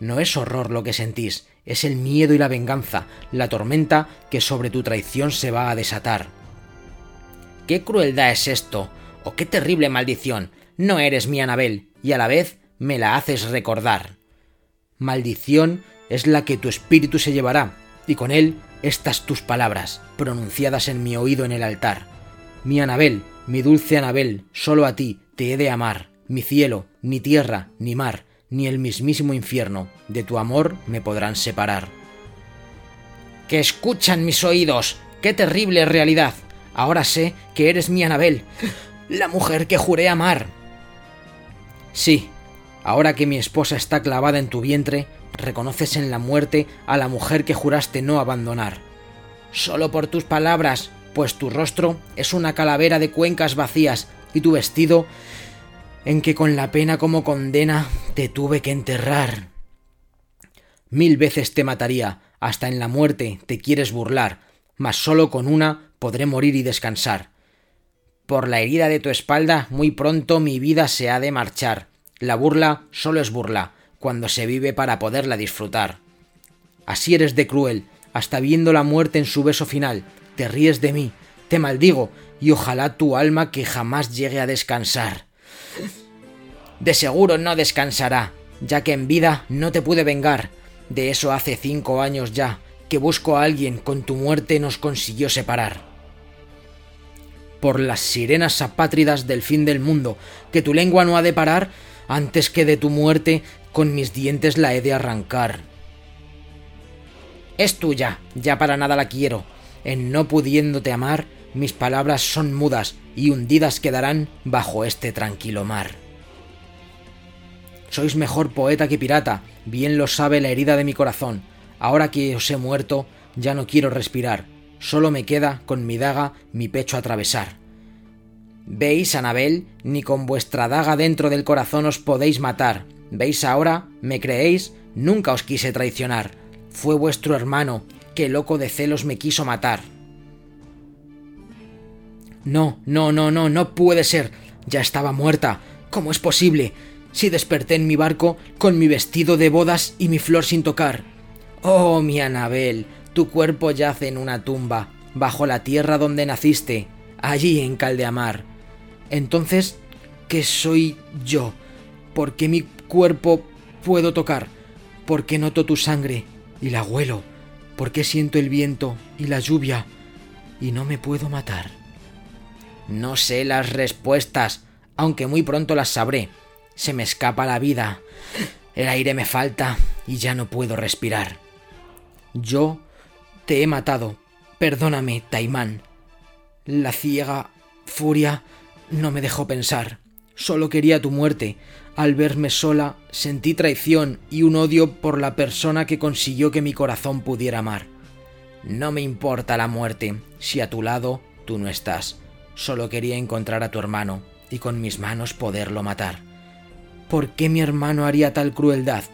No es horror lo que sentís, es el miedo y la venganza, la tormenta que sobre tu traición se va a desatar. ¿Qué crueldad es esto? ¿O qué terrible maldición? No eres mi Anabel, y a la vez me la haces recordar. Maldición es la que tu espíritu se llevará, y con él estas tus palabras, pronunciadas en mi oído en el altar. Mi Anabel, mi dulce Anabel, solo a ti te he de amar, mi cielo, ni tierra, ni mar, ni el mismísimo infierno, de tu amor me podrán separar. ¡Que escuchan mis oídos! ¡Qué terrible realidad! Ahora sé que eres mi Anabel, la mujer que juré amar. Sí, ahora que mi esposa está clavada en tu vientre, reconoces en la muerte a la mujer que juraste no abandonar. Solo por tus palabras, pues tu rostro es una calavera de cuencas vacías y tu vestido en que con la pena como condena te tuve que enterrar. Mil veces te mataría, hasta en la muerte te quieres burlar, mas solo con una podré morir y descansar. Por la herida de tu espalda muy pronto mi vida se ha de marchar. La burla solo es burla, cuando se vive para poderla disfrutar. Así eres de cruel, hasta viendo la muerte en su beso final, te ríes de mí, te maldigo, y ojalá tu alma que jamás llegue a descansar. De seguro no descansará, ya que en vida no te pude vengar. De eso hace cinco años ya, que busco a alguien con tu muerte nos consiguió separar por las sirenas apátridas del fin del mundo, que tu lengua no ha de parar antes que de tu muerte con mis dientes la he de arrancar. Es tuya, ya para nada la quiero. En no pudiéndote amar, mis palabras son mudas y hundidas quedarán bajo este tranquilo mar. Sois mejor poeta que pirata, bien lo sabe la herida de mi corazón. Ahora que os he muerto, ya no quiero respirar, solo me queda con mi daga mi pecho atravesar. ¿Veis, Anabel? Ni con vuestra daga dentro del corazón os podéis matar. ¿Veis ahora? ¿Me creéis? Nunca os quise traicionar. Fue vuestro hermano, que loco de celos me quiso matar. No, no, no, no, no puede ser. Ya estaba muerta. ¿Cómo es posible? Si desperté en mi barco con mi vestido de bodas y mi flor sin tocar. Oh, mi Anabel, tu cuerpo yace en una tumba, bajo la tierra donde naciste, allí en Caldeamar. Entonces, ¿qué soy yo? ¿Por qué mi cuerpo puedo tocar? ¿Por qué noto tu sangre y la huelo? ¿Por qué siento el viento y la lluvia y no me puedo matar? No sé las respuestas, aunque muy pronto las sabré. Se me escapa la vida. El aire me falta y ya no puedo respirar. Yo te he matado. Perdóname, Taimán. La ciega furia no me dejó pensar. Solo quería tu muerte. Al verme sola, sentí traición y un odio por la persona que consiguió que mi corazón pudiera amar. No me importa la muerte, si a tu lado tú no estás. Solo quería encontrar a tu hermano y con mis manos poderlo matar. ¿Por qué mi hermano haría tal crueldad?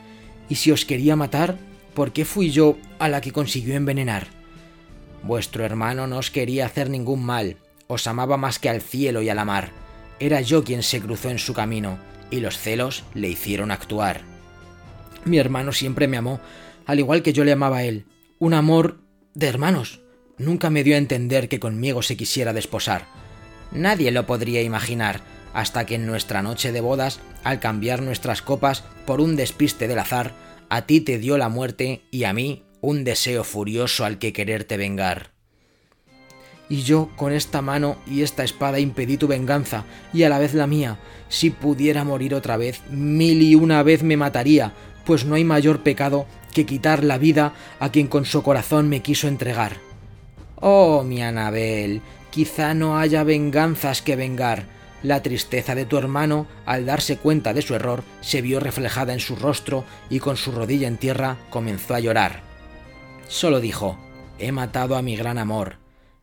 Y si os quería matar, ¿por qué fui yo a la que consiguió envenenar? Vuestro hermano no os quería hacer ningún mal, os amaba más que al cielo y a la mar. Era yo quien se cruzó en su camino, y los celos le hicieron actuar. Mi hermano siempre me amó, al igual que yo le amaba a él. Un amor de hermanos. Nunca me dio a entender que conmigo se quisiera desposar. Nadie lo podría imaginar, hasta que en nuestra noche de bodas, al cambiar nuestras copas por un despiste del azar, a ti te dio la muerte y a mí un deseo furioso al que quererte vengar. Y yo con esta mano y esta espada impedí tu venganza y a la vez la mía. Si pudiera morir otra vez, mil y una vez me mataría, pues no hay mayor pecado que quitar la vida a quien con su corazón me quiso entregar. Oh, mi Anabel, quizá no haya venganzas que vengar. La tristeza de tu hermano, al darse cuenta de su error, se vio reflejada en su rostro y con su rodilla en tierra comenzó a llorar. Solo dijo, he matado a mi gran amor.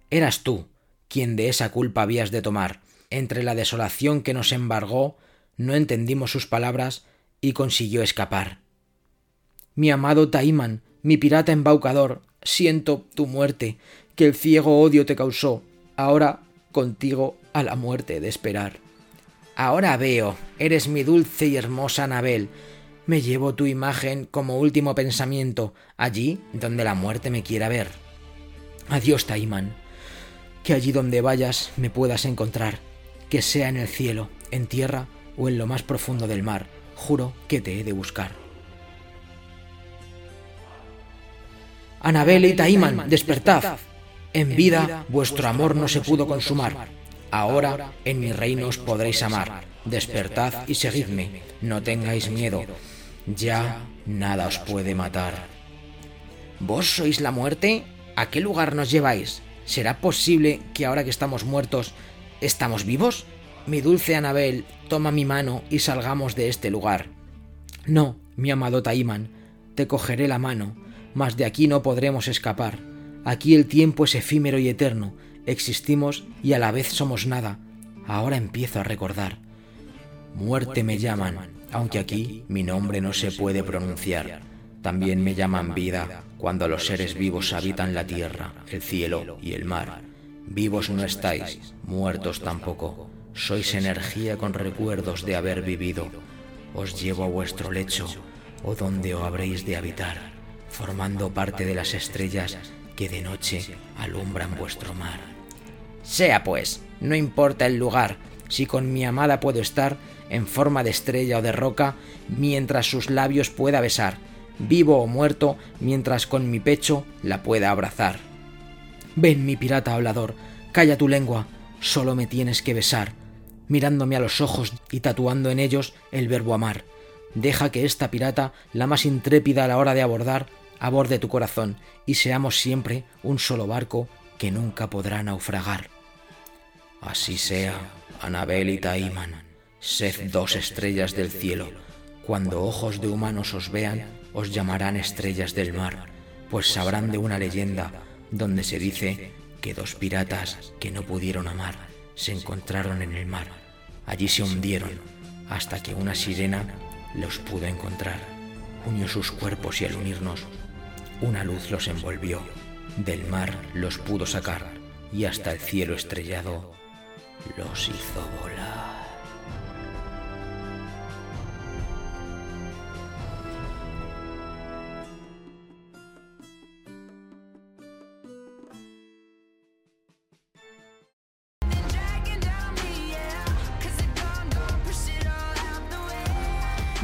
Eras tú quien de esa culpa habías de tomar. Entre la desolación que nos embargó, no entendimos sus palabras y consiguió escapar. Mi amado Taimán, mi pirata embaucador, siento tu muerte, que el ciego odio te causó. Ahora contigo a la muerte de esperar. Ahora veo, eres mi dulce y hermosa Anabel. Me llevo tu imagen como último pensamiento, allí donde la muerte me quiera ver. Adiós, Taimán. Que allí donde vayas me puedas encontrar, que sea en el cielo, en tierra o en lo más profundo del mar. Juro que te he de buscar. Anabel y Taimán, despertad. En vida vuestro amor no se pudo consumar. Ahora en mi reino os podréis amar. Despertad y seguidme. No tengáis miedo. Ya nada os puede matar. ¿Vos sois la muerte? ¿A qué lugar nos lleváis? ¿Será posible que ahora que estamos muertos, estamos vivos? Mi dulce Anabel, toma mi mano y salgamos de este lugar. No, mi amado Taimán, te cogeré la mano, mas de aquí no podremos escapar. Aquí el tiempo es efímero y eterno, existimos y a la vez somos nada. Ahora empiezo a recordar. Muerte me llaman, aunque aquí mi nombre no se puede pronunciar. También me llaman vida cuando los seres vivos habitan la tierra, el cielo y el mar. Vivos no estáis, muertos tampoco. Sois energía con recuerdos de haber vivido. Os llevo a vuestro lecho, o donde os habréis de habitar, formando parte de las estrellas que de noche alumbran vuestro mar. Sea pues, no importa el lugar, si con mi amada puedo estar en forma de estrella o de roca, mientras sus labios pueda besar, vivo o muerto, mientras con mi pecho la pueda abrazar. Ven, mi pirata hablador, calla tu lengua, solo me tienes que besar, mirándome a los ojos y tatuando en ellos el verbo amar. Deja que esta pirata, la más intrépida a la hora de abordar, aborde tu corazón y seamos siempre un solo barco que nunca podrá naufragar. Así sea, Anabel y Taimán, sed dos estrellas del cielo. Cuando ojos de humanos os vean, os llamarán estrellas del mar, pues sabrán de una leyenda donde se dice que dos piratas que no pudieron amar se encontraron en el mar. Allí se hundieron hasta que una sirena los pudo encontrar. Unió sus cuerpos y al unirnos, una luz los envolvió. Del mar los pudo sacar y hasta el cielo estrellado los hizo volar.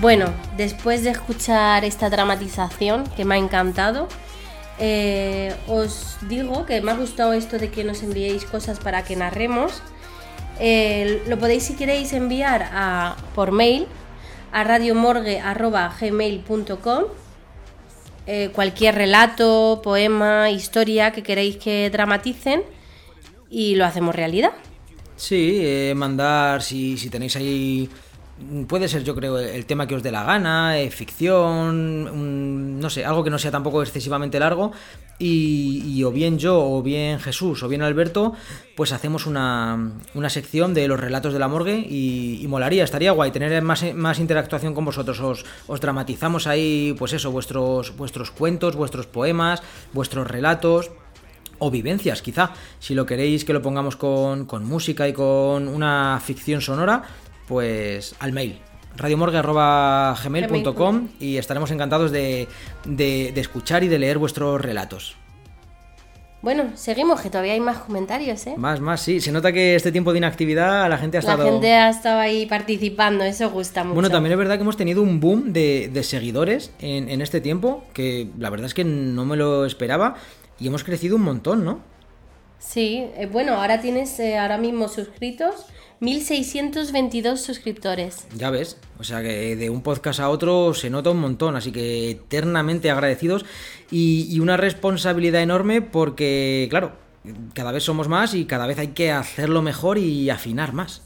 Bueno, después de escuchar esta dramatización que me ha encantado, eh, os digo que me ha gustado esto de que nos enviéis cosas para que narremos. Lo podéis si queréis enviar a, por mail a radiomorgue.gmail.com eh, cualquier relato, poema, historia que queréis que dramaticen y lo hacemos realidad. Sí, eh, mandar si, si tenéis ahí puede ser yo creo el tema que os dé la gana, eh, ficción, un- no sé, algo que no sea tampoco excesivamente largo y, y o bien yo o bien Jesús o bien Alberto pues hacemos una, una sección de los relatos de la morgue y, y molaría, estaría guay tener más, más interactuación con vosotros, os, os dramatizamos ahí pues eso, vuestros, vuestros cuentos, vuestros poemas, vuestros relatos o vivencias, quizá. Si lo queréis que lo pongamos con, con música y con una ficción sonora, pues al mail radiomorgue.gmail.com y estaremos encantados de, de- de escuchar y de leer vuestros relatos. Bueno, seguimos, que todavía hay más comentarios, ¿eh? Más, más, sí. Se nota que este tiempo de inactividad la gente ha La estado... gente ha estado ahí participando, eso gusta mucho. Bueno, también es verdad que hemos tenido un boom de, de seguidores en, en este tiempo, que la verdad es que no me lo esperaba y hemos crecido un montón, ¿no? Sí, eh, bueno, ahora tienes eh, ahora mismo suscritos 1622 suscriptores. Ya ves, o sea que de un podcast a otro se nota un montón, así que eternamente agradecidos y, y una responsabilidad enorme porque, claro, cada vez somos más y cada vez hay que hacerlo mejor y afinar más.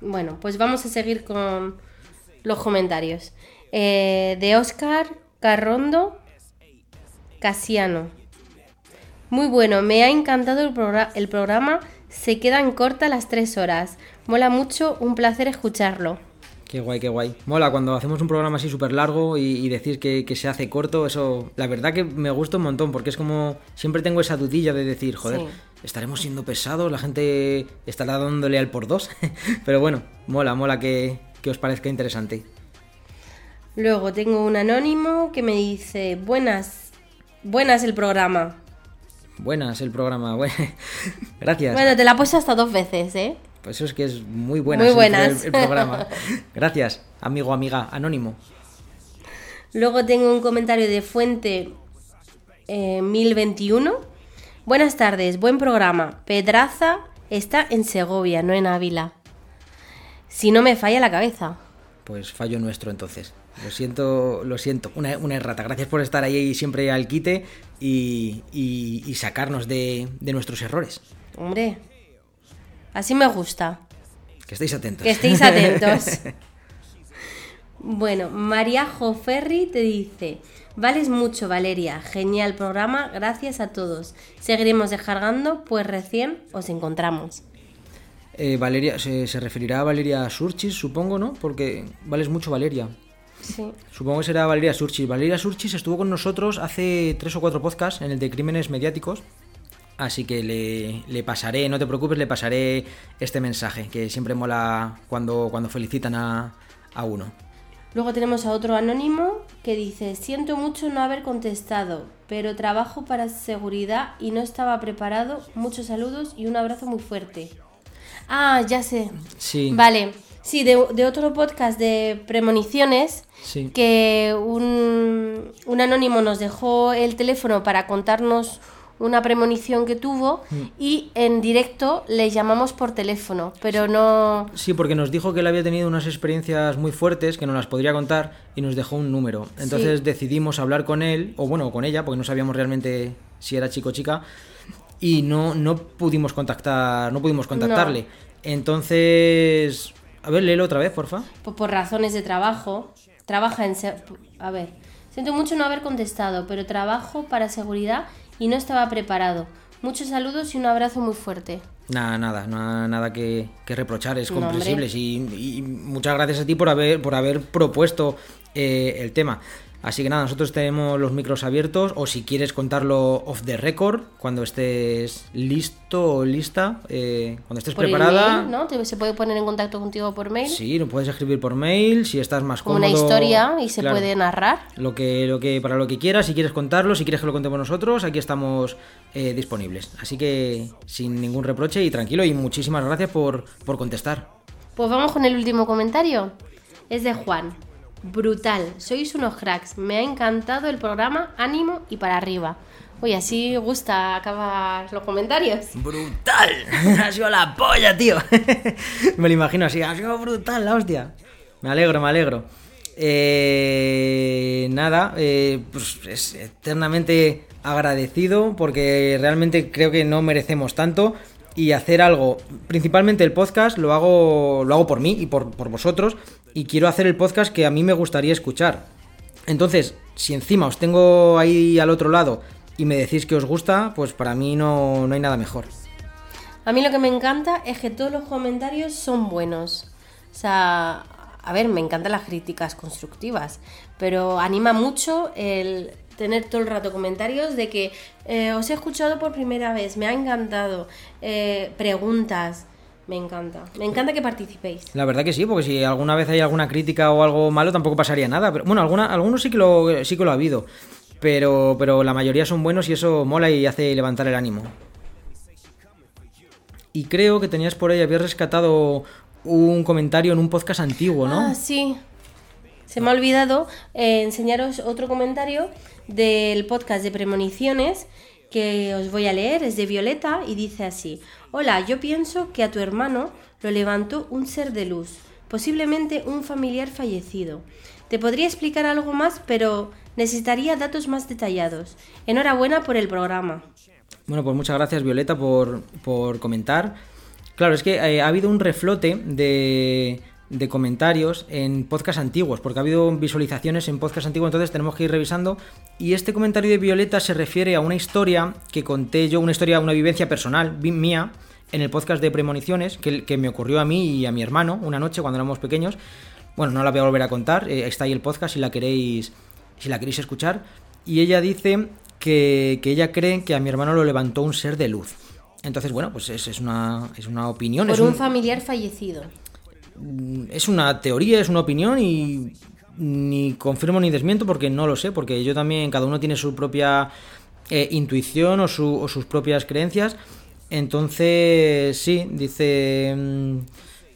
Bueno, pues vamos a seguir con los comentarios. Eh, de Oscar Carrondo Casiano. Muy bueno, me ha encantado el programa. Se quedan cortas las tres horas. Mola mucho, un placer escucharlo. Qué guay, qué guay. Mola cuando hacemos un programa así súper largo y, y decir que, que se hace corto, eso la verdad que me gusta un montón porque es como siempre tengo esa dudilla de decir, joder, Sí. estaremos siendo pesados, la gente estará dándole al por dos, pero bueno, mola, mola que, que os parezca interesante. Luego tengo un anónimo que me dice, buenas, buenas el programa. Buenas el programa, gracias. Bueno, te la he puesto hasta dos veces, ¿eh? Pues eso es que es muy buenas. El, el programa. Gracias, amigo, amiga, anónimo. Luego tengo un comentario de Fuente eh, 1021. Buenas tardes, buen programa. Pedraza está en Segovia, no en Ávila. Si no me falla la cabeza. Pues fallo nuestro entonces. Lo siento, lo siento. Una, una errata. Gracias por estar ahí siempre al quite y, y- y sacarnos de, de nuestros errores. Hombre, así me gusta. Que estéis atentos. Que estéis atentos. Bueno, María Joferri te dice, vales mucho Valeria, genial programa, gracias a todos. Seguiremos descargando, pues recién os encontramos. Eh, Valeria, se, se referirá a Valeria Surchis, supongo, ¿no? Porque vales mucho Valeria. Sí. Supongo que será Valeria Surchis. Valeria Surchis estuvo con nosotros hace tres o cuatro podcasts en el de crímenes mediáticos. Así que le, le pasaré, no te preocupes, le pasaré este mensaje, que siempre mola cuando, cuando felicitan a, a uno. Luego tenemos a otro anónimo que dice, siento mucho no haber contestado, pero trabajo para seguridad y no estaba preparado. Muchos saludos y un abrazo muy fuerte. Ah, ya sé. Sí. Vale. Sí, de, de otro podcast de premoniciones, Sí. que un, un anónimo nos dejó el teléfono para contarnos una premonición que tuvo Mm. y en directo le llamamos por teléfono, pero no... Sí, porque nos dijo que él había tenido unas experiencias muy fuertes que nos las podría contar y nos dejó un número. Entonces Sí. decidimos hablar con él, o bueno, con ella, porque no sabíamos realmente si era chico o chica, y no, no pudimos contactar, no pudimos contactarle. Entonces, a ver, léelo otra vez, porfa. Pues por razones de trabajo. Trabaja en... se- A ver, siento mucho no haber contestado, pero trabajo para seguridad y no estaba preparado. Muchos saludos y un abrazo muy fuerte. Nada, nada, nada, nada que, que reprochar, es No, comprensible. y, y muchas gracias a ti por haber, por haber propuesto eh, el tema. Así que nada, nosotros tenemos los micros abiertos, o si quieres contarlo off the record, cuando estés listo o lista, eh, cuando estés Por preparada. email, ¿no? Te- se puede poner en contacto contigo por mail. Sí, lo puedes escribir por mail, si estás más cómodo. una historia y se claro, puede narrar. Lo que, lo que, para lo que quieras, si quieres contarlo, si quieres que lo contemos nosotros, aquí estamos eh, disponibles. Así que sin ningún reproche y tranquilo, y muchísimas gracias por, por contestar. Pues vamos con el último comentario. Es de Juan. Brutal, sois unos cracks. Me ha encantado el programa, ánimo y para arriba. Oye, así gusta acabar los comentarios. ¡Brutal! ha sido la polla, tío. me lo imagino así, ha sido brutal la hostia. Me alegro, me alegro. Eh, nada, eh, pues es eternamente agradecido porque realmente creo que no merecemos tanto y hacer algo, principalmente el podcast, lo hago, lo hago por mí y por, por vosotros y quiero hacer el podcast que a mí me gustaría escuchar. Entonces, si encima os tengo ahí al otro lado y me decís que os gusta, pues para mí no, no hay nada mejor. A mí lo que me encanta es que todos los comentarios son buenos. O sea, a ver, me encantan las críticas constructivas, pero anima mucho el, tener todo el rato comentarios de que eh, os he escuchado por primera vez, me ha encantado, eh, preguntas. Me encanta, me encanta que participéis. La verdad que sí, porque si alguna vez hay alguna crítica o algo malo tampoco pasaría nada. Pero bueno, alguna, algunos sí que lo, sí que lo ha habido. Pero, pero la mayoría son buenos y eso mola y hace levantar el ánimo. Y creo que tenías por ahí, habías rescatado un comentario en un podcast antiguo, ¿no? Ah, sí. Se me ha olvidado eh, enseñaros otro comentario del podcast de premoniciones que os voy a leer. Es de Violeta y dice así. Hola, yo pienso que a tu hermano lo levantó un ser de luz, posiblemente un familiar fallecido. Te podría explicar algo más, pero necesitaría datos más detallados. Enhorabuena por el programa. Bueno, pues muchas gracias Violeta por, por comentar. Claro, es que eh, ha habido un reflote de, de comentarios en podcast antiguos, porque ha habido visualizaciones en podcast antiguos, entonces tenemos que ir revisando. Y este comentario de Violeta se refiere a una historia que conté yo, una historia, una vivencia personal mía, en el podcast de Premoniciones, que, que me ocurrió a mí y a mi hermano una noche cuando éramos pequeños. Bueno, no la voy a volver a contar, eh, está ahí el podcast si la queréis, si la queréis escuchar. Y ella dice que, que ella cree que a mi hermano lo levantó un ser de luz. Entonces, bueno, pues es, es una, es una opinión. Por es un un- familiar fallecido. Es una teoría, es una opinión y ni confirmo ni desmiento porque no lo sé, porque yo también, cada uno tiene su propia eh, intuición o, su- sus propias creencias. Entonces, sí, dice, mm,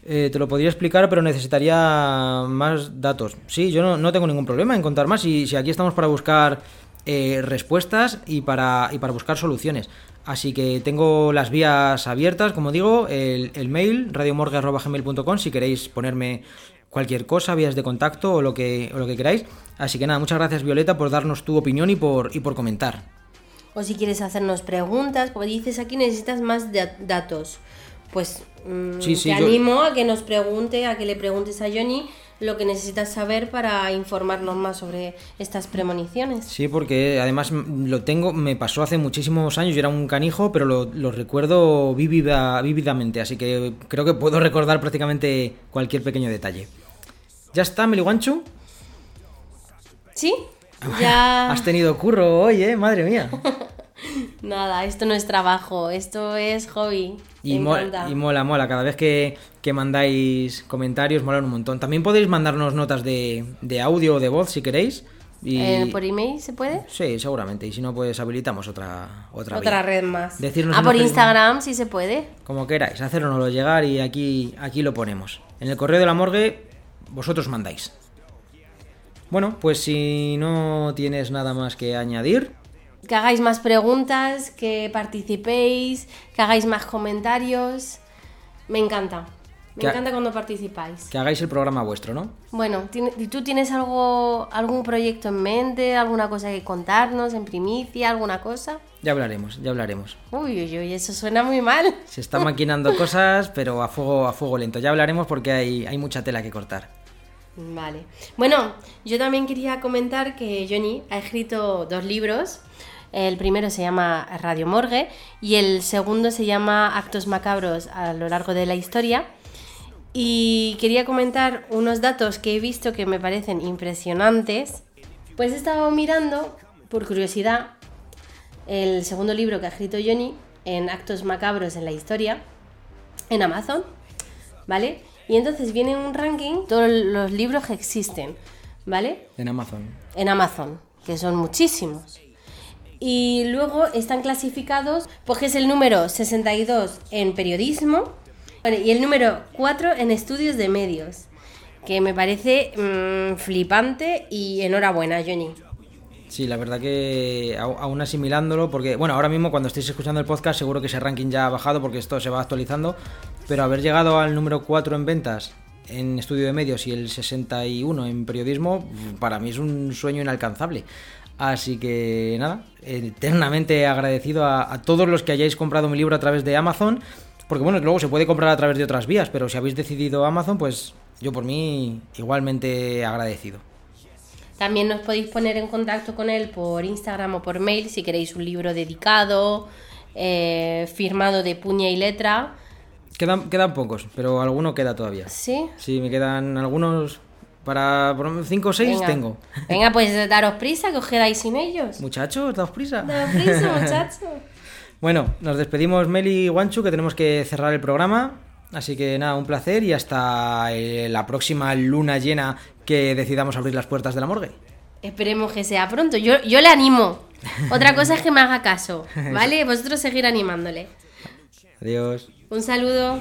eh, te lo podría explicar, pero necesitaría más datos. Sí, yo no, no tengo ningún problema en contar más y si aquí estamos para buscar eh, respuestas y para, y para buscar soluciones. Así que tengo las vías abiertas, como digo, el, el mail radiomorgue.gmail.com si queréis ponerme cualquier cosa, vías de contacto o lo que, o lo que queráis. Así que nada, muchas gracias Violeta por darnos tu opinión y por, y por comentar. O si quieres hacernos preguntas, porque dices aquí necesitas más da- datos. Pues mm, Sí, sí, te yo- animo a que nos pregunte, a que le preguntes a Johnny lo que necesitas saber para informarnos más sobre estas premoniciones. Sí, porque además lo tengo, me pasó hace muchísimos años, yo era un canijo, pero lo, lo recuerdo vívida, vívidamente, así que creo que puedo recordar prácticamente cualquier pequeño detalle. ¿Ya está, Meliguanchu? ¿Sí? Ya... Has tenido curro hoy, ¿eh? Madre mía. Nada, esto no es trabajo, esto es hobby. Y, mo- y mola, mola. Cada vez que, que mandáis comentarios, molan un montón. También podéis mandarnos notas de, de audio o de voz si queréis. Y... Eh, ¿Por email se puede? Sí, seguramente. Y si no, pues habilitamos otra, otra, Otra red más. Decirnos ah, por Instagram sí se puede. Como queráis, hacérnoslo llegar y aquí, aquí lo ponemos. En el correo de la morgue, vosotros mandáis. Bueno, pues si no tienes nada más que añadir, Que hagáis más preguntas, que participéis, que hagáis más comentarios. Me encanta. Me Que encanta cuando participáis. que hagáis el programa vuestro, ¿no? Bueno, ¿tiene- ¿y tú tienes algo, algún proyecto en mente? ¿Alguna cosa que contarnos en primicia? ¿Alguna cosa? Ya hablaremos, ya hablaremos. Uy, uy, uy, eso suena muy mal. Se están maquinando cosas, pero a fuego, a fuego lento. Ya hablaremos porque hay, hay mucha tela que cortar. Vale. Bueno, yo también quería comentar que Johnny ha escrito dos libros. El primero se llama Radio Morgue y el segundo se llama Actos Macabros a lo largo de la historia. Y quería comentar unos datos que he visto que me parecen impresionantes. Pues he estado mirando, por curiosidad, el segundo libro que ha escrito Johnny en Actos Macabros en la historia en Amazon, ¿vale? Y entonces viene un ranking todos los libros que existen, ¿vale? En Amazon. En Amazon, que son muchísimos. Y luego están clasificados, pues que es el número 62 en periodismo y el número 4 en estudios de medios, que me parece mm, flipante y enhorabuena, Johnny. Sí, la verdad que aún asimilándolo, porque, bueno, ahora mismo cuando estéis escuchando el podcast seguro que ese ranking ya ha bajado porque esto se va actualizando, pero haber llegado al número 4 en ventas en estudio de medios y el 61 en periodismo, para mí es un sueño inalcanzable. Así que nada, eternamente agradecido a, a todos los que hayáis comprado mi libro a través de Amazon, porque bueno, luego se puede comprar a través de otras vías, pero si habéis decidido Amazon, pues yo por mí igualmente agradecido. También nos podéis poner en contacto con él por Instagram o por mail si queréis un libro dedicado, eh, firmado de puña y letra. Quedan, quedan pocos, pero alguno queda todavía. ¿Sí? Sí, me quedan algunos Para 5 o 6 Venga. tengo. Venga, pues daros prisa, que os quedáis sin ellos. Muchachos, daos prisa. Daros prisa, muchachos. Bueno, nos despedimos Meli y Guanchu, que tenemos que cerrar el programa. Así que nada, un placer y hasta eh, la próxima luna llena que decidamos abrir las puertas de la morgue. Esperemos que sea pronto. Yo, yo le animo. Otra cosa es que me haga caso, ¿vale? Vosotros seguir animándole. Adiós. Un saludo.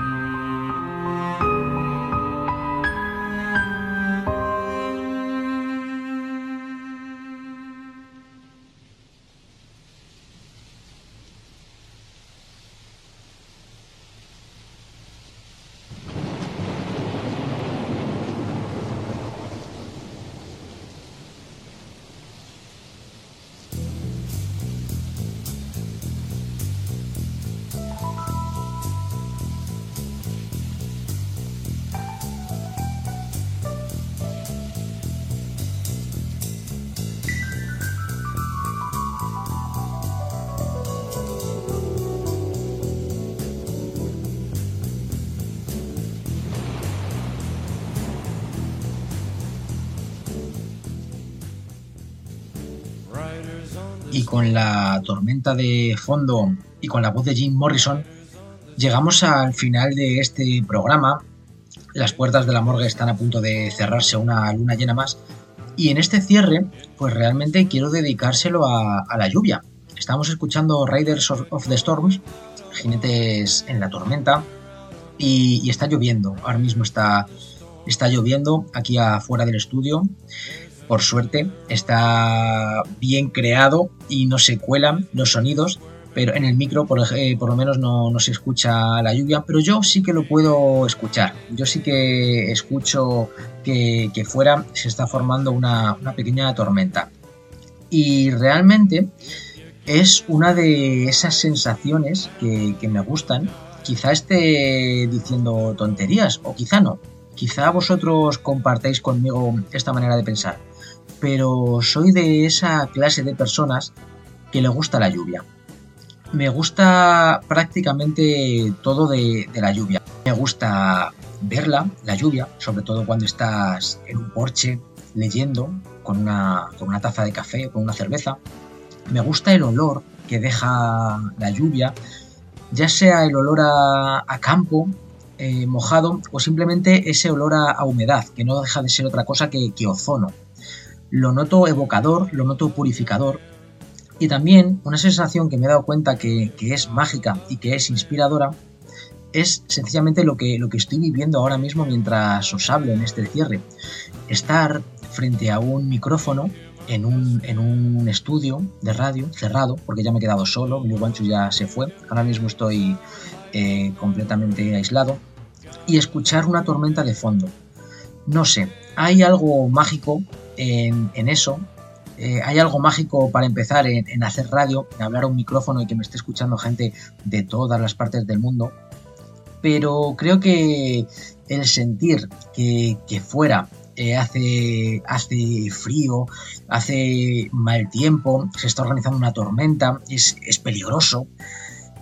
con la tormenta de fondo y con la voz de Jim Morrison, llegamos al final de este programa. Las puertas de la morgue están a punto de cerrarse una luna llena más. Y en este cierre, pues realmente quiero dedicárselo a, la lluvia. Estamos escuchando Riders of, of the Storms, jinetes en la tormenta, y, y está lloviendo. Ahora mismo está, está lloviendo aquí afuera del estudio por suerte, está bien creado y no se cuelan los sonidos, pero en el micro por, eh, lo menos no, se escucha la lluvia, pero yo sí que lo puedo escuchar. Yo sí que escucho que, fuera se está formando una, pequeña tormenta. Y realmente es una de esas sensaciones que me gustan. Quizá esté diciendo tonterías o quizá no. Quizá vosotros compartáis conmigo esta manera de pensar pero soy de esa clase de personas que le gusta la lluvia. Me gusta prácticamente todo de, la lluvia. Me gusta verla, la lluvia, sobre todo cuando estás en un porche leyendo con una, taza de café o con una cerveza. Me gusta el olor que deja la lluvia, ya sea el olor a, campo, eh, mojado, o simplemente ese olor a, a, humedad, que no deja de ser otra cosa que, que ozono lo noto evocador, lo noto purificador y también una sensación que me he dado cuenta que, es mágica y que es inspiradora es sencillamente lo que, lo que estoy viviendo ahora mismo mientras os hablo en este cierre. Estar frente a un micrófono en un, en un estudio de radio cerrado, porque ya me he quedado solo, mi guancho ya se fue, ahora mismo estoy eh, completamente aislado, y escuchar una tormenta de fondo. No sé, hay algo mágico en, eso. Eh, hay algo mágico para empezar en, hacer radio, en hablar a un micrófono y que me esté escuchando gente de todas las partes del mundo. Pero creo que el sentir que, fuera eh, hace, hace frío, hace mal tiempo, se está organizando una tormenta, es, peligroso,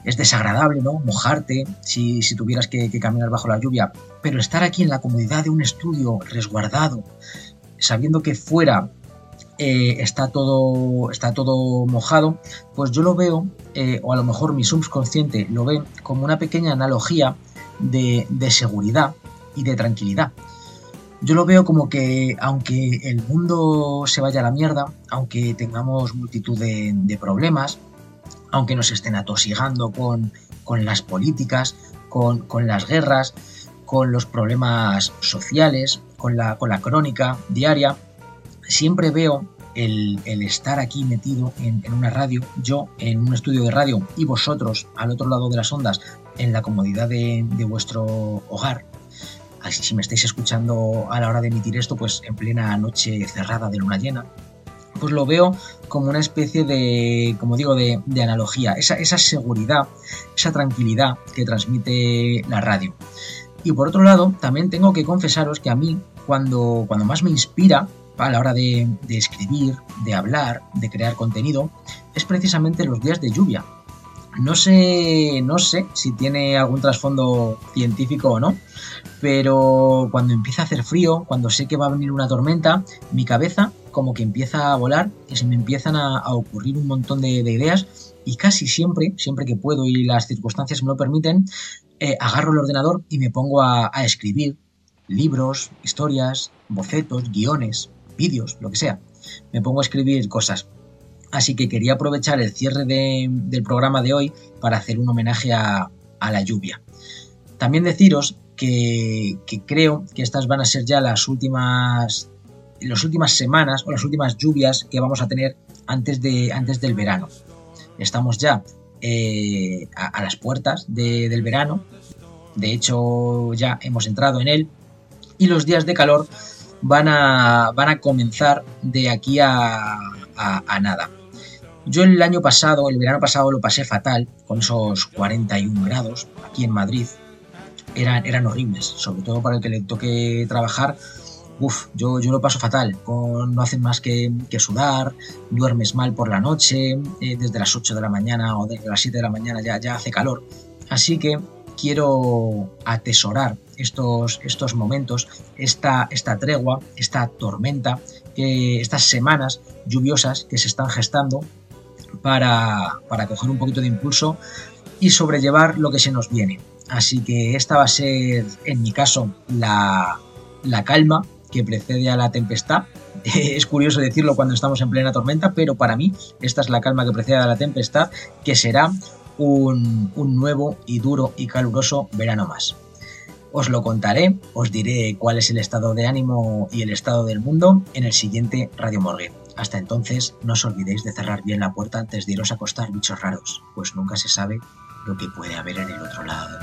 es desagradable, ¿no? Mojarte si, si tuvieras que, que caminar bajo la lluvia. Pero estar aquí en la comodidad de un estudio resguardado, sabiendo que fuera eh, está, todo, está todo mojado, pues yo lo veo, eh, o a lo mejor mi subconsciente lo ve como una pequeña analogía de, de, seguridad y de tranquilidad. Yo lo veo como que aunque el mundo se vaya a la mierda, aunque tengamos multitud de, de problemas, aunque nos estén atosigando con, con las políticas, con, con las guerras, con los problemas sociales, con la, con la crónica diaria, siempre veo el, el estar aquí metido en, en, una radio, yo en un estudio de radio y vosotros al otro lado de las ondas en la comodidad de, de vuestro hogar. Así si me estáis escuchando a la hora de emitir esto, pues en plena noche cerrada de luna llena, pues lo veo como una especie de, como digo, de, analogía, esa, esa seguridad, esa tranquilidad que transmite la radio. Y por otro lado, también tengo que confesaros que a mí, cuando, cuando más me inspira a la hora de, de, escribir, de hablar, de crear contenido, es precisamente los días de lluvia. No sé, no sé si tiene algún trasfondo científico o no, pero cuando empieza a hacer frío, cuando sé que va a venir una tormenta, mi cabeza como que empieza a volar y se me empiezan a, ocurrir un montón de, ideas y casi siempre, siempre que puedo y las circunstancias me lo permiten, eh, agarro el ordenador y me pongo a, escribir libros, historias, bocetos, guiones, vídeos, lo que sea. Me pongo a escribir cosas. Así que quería aprovechar el cierre del programa de hoy para hacer un homenaje a, la lluvia. También deciros que, creo que estas van a ser ya las últimas, las últimas semanas o las últimas lluvias que vamos a tener antes, de, antes del verano. Estamos ya eh, a, las puertas del verano, de hecho ya hemos entrado en él, y los días de calor van a, van a comenzar de aquí a, a nada. Yo el año pasado, el verano pasado, lo pasé fatal, con esos 41 grados aquí en Madrid. Eran, eran horribles, sobre todo para el que le toque trabajar. Uf, yo, yo lo paso fatal. no hacen más que, sudar, duermes mal por la noche, eh, desde las 8 de la mañana o desde las 7 de la mañana ya, ya hace calor. Así que quiero atesorar estos, estos momentos, esta, esta tregua, esta tormenta, que, estas semanas lluviosas que se están gestando para, coger un poquito de impulso y sobrellevar lo que se nos viene. Así que esta va a ser, en mi caso, la, calma que precede a la tempestad. Es curioso decirlo cuando estamos en plena tormenta, pero para mí esta es la calma que precede a la tempestad, que será un, un nuevo y duro y caluroso verano más. Os lo contaré, os diré cuál es el estado de ánimo y el estado del mundo en el siguiente Radio Morgue. Hasta entonces, no os olvidéis de cerrar bien la puerta antes de iros a acostar, bichos raros, pues nunca se sabe lo que puede haber en el otro lado.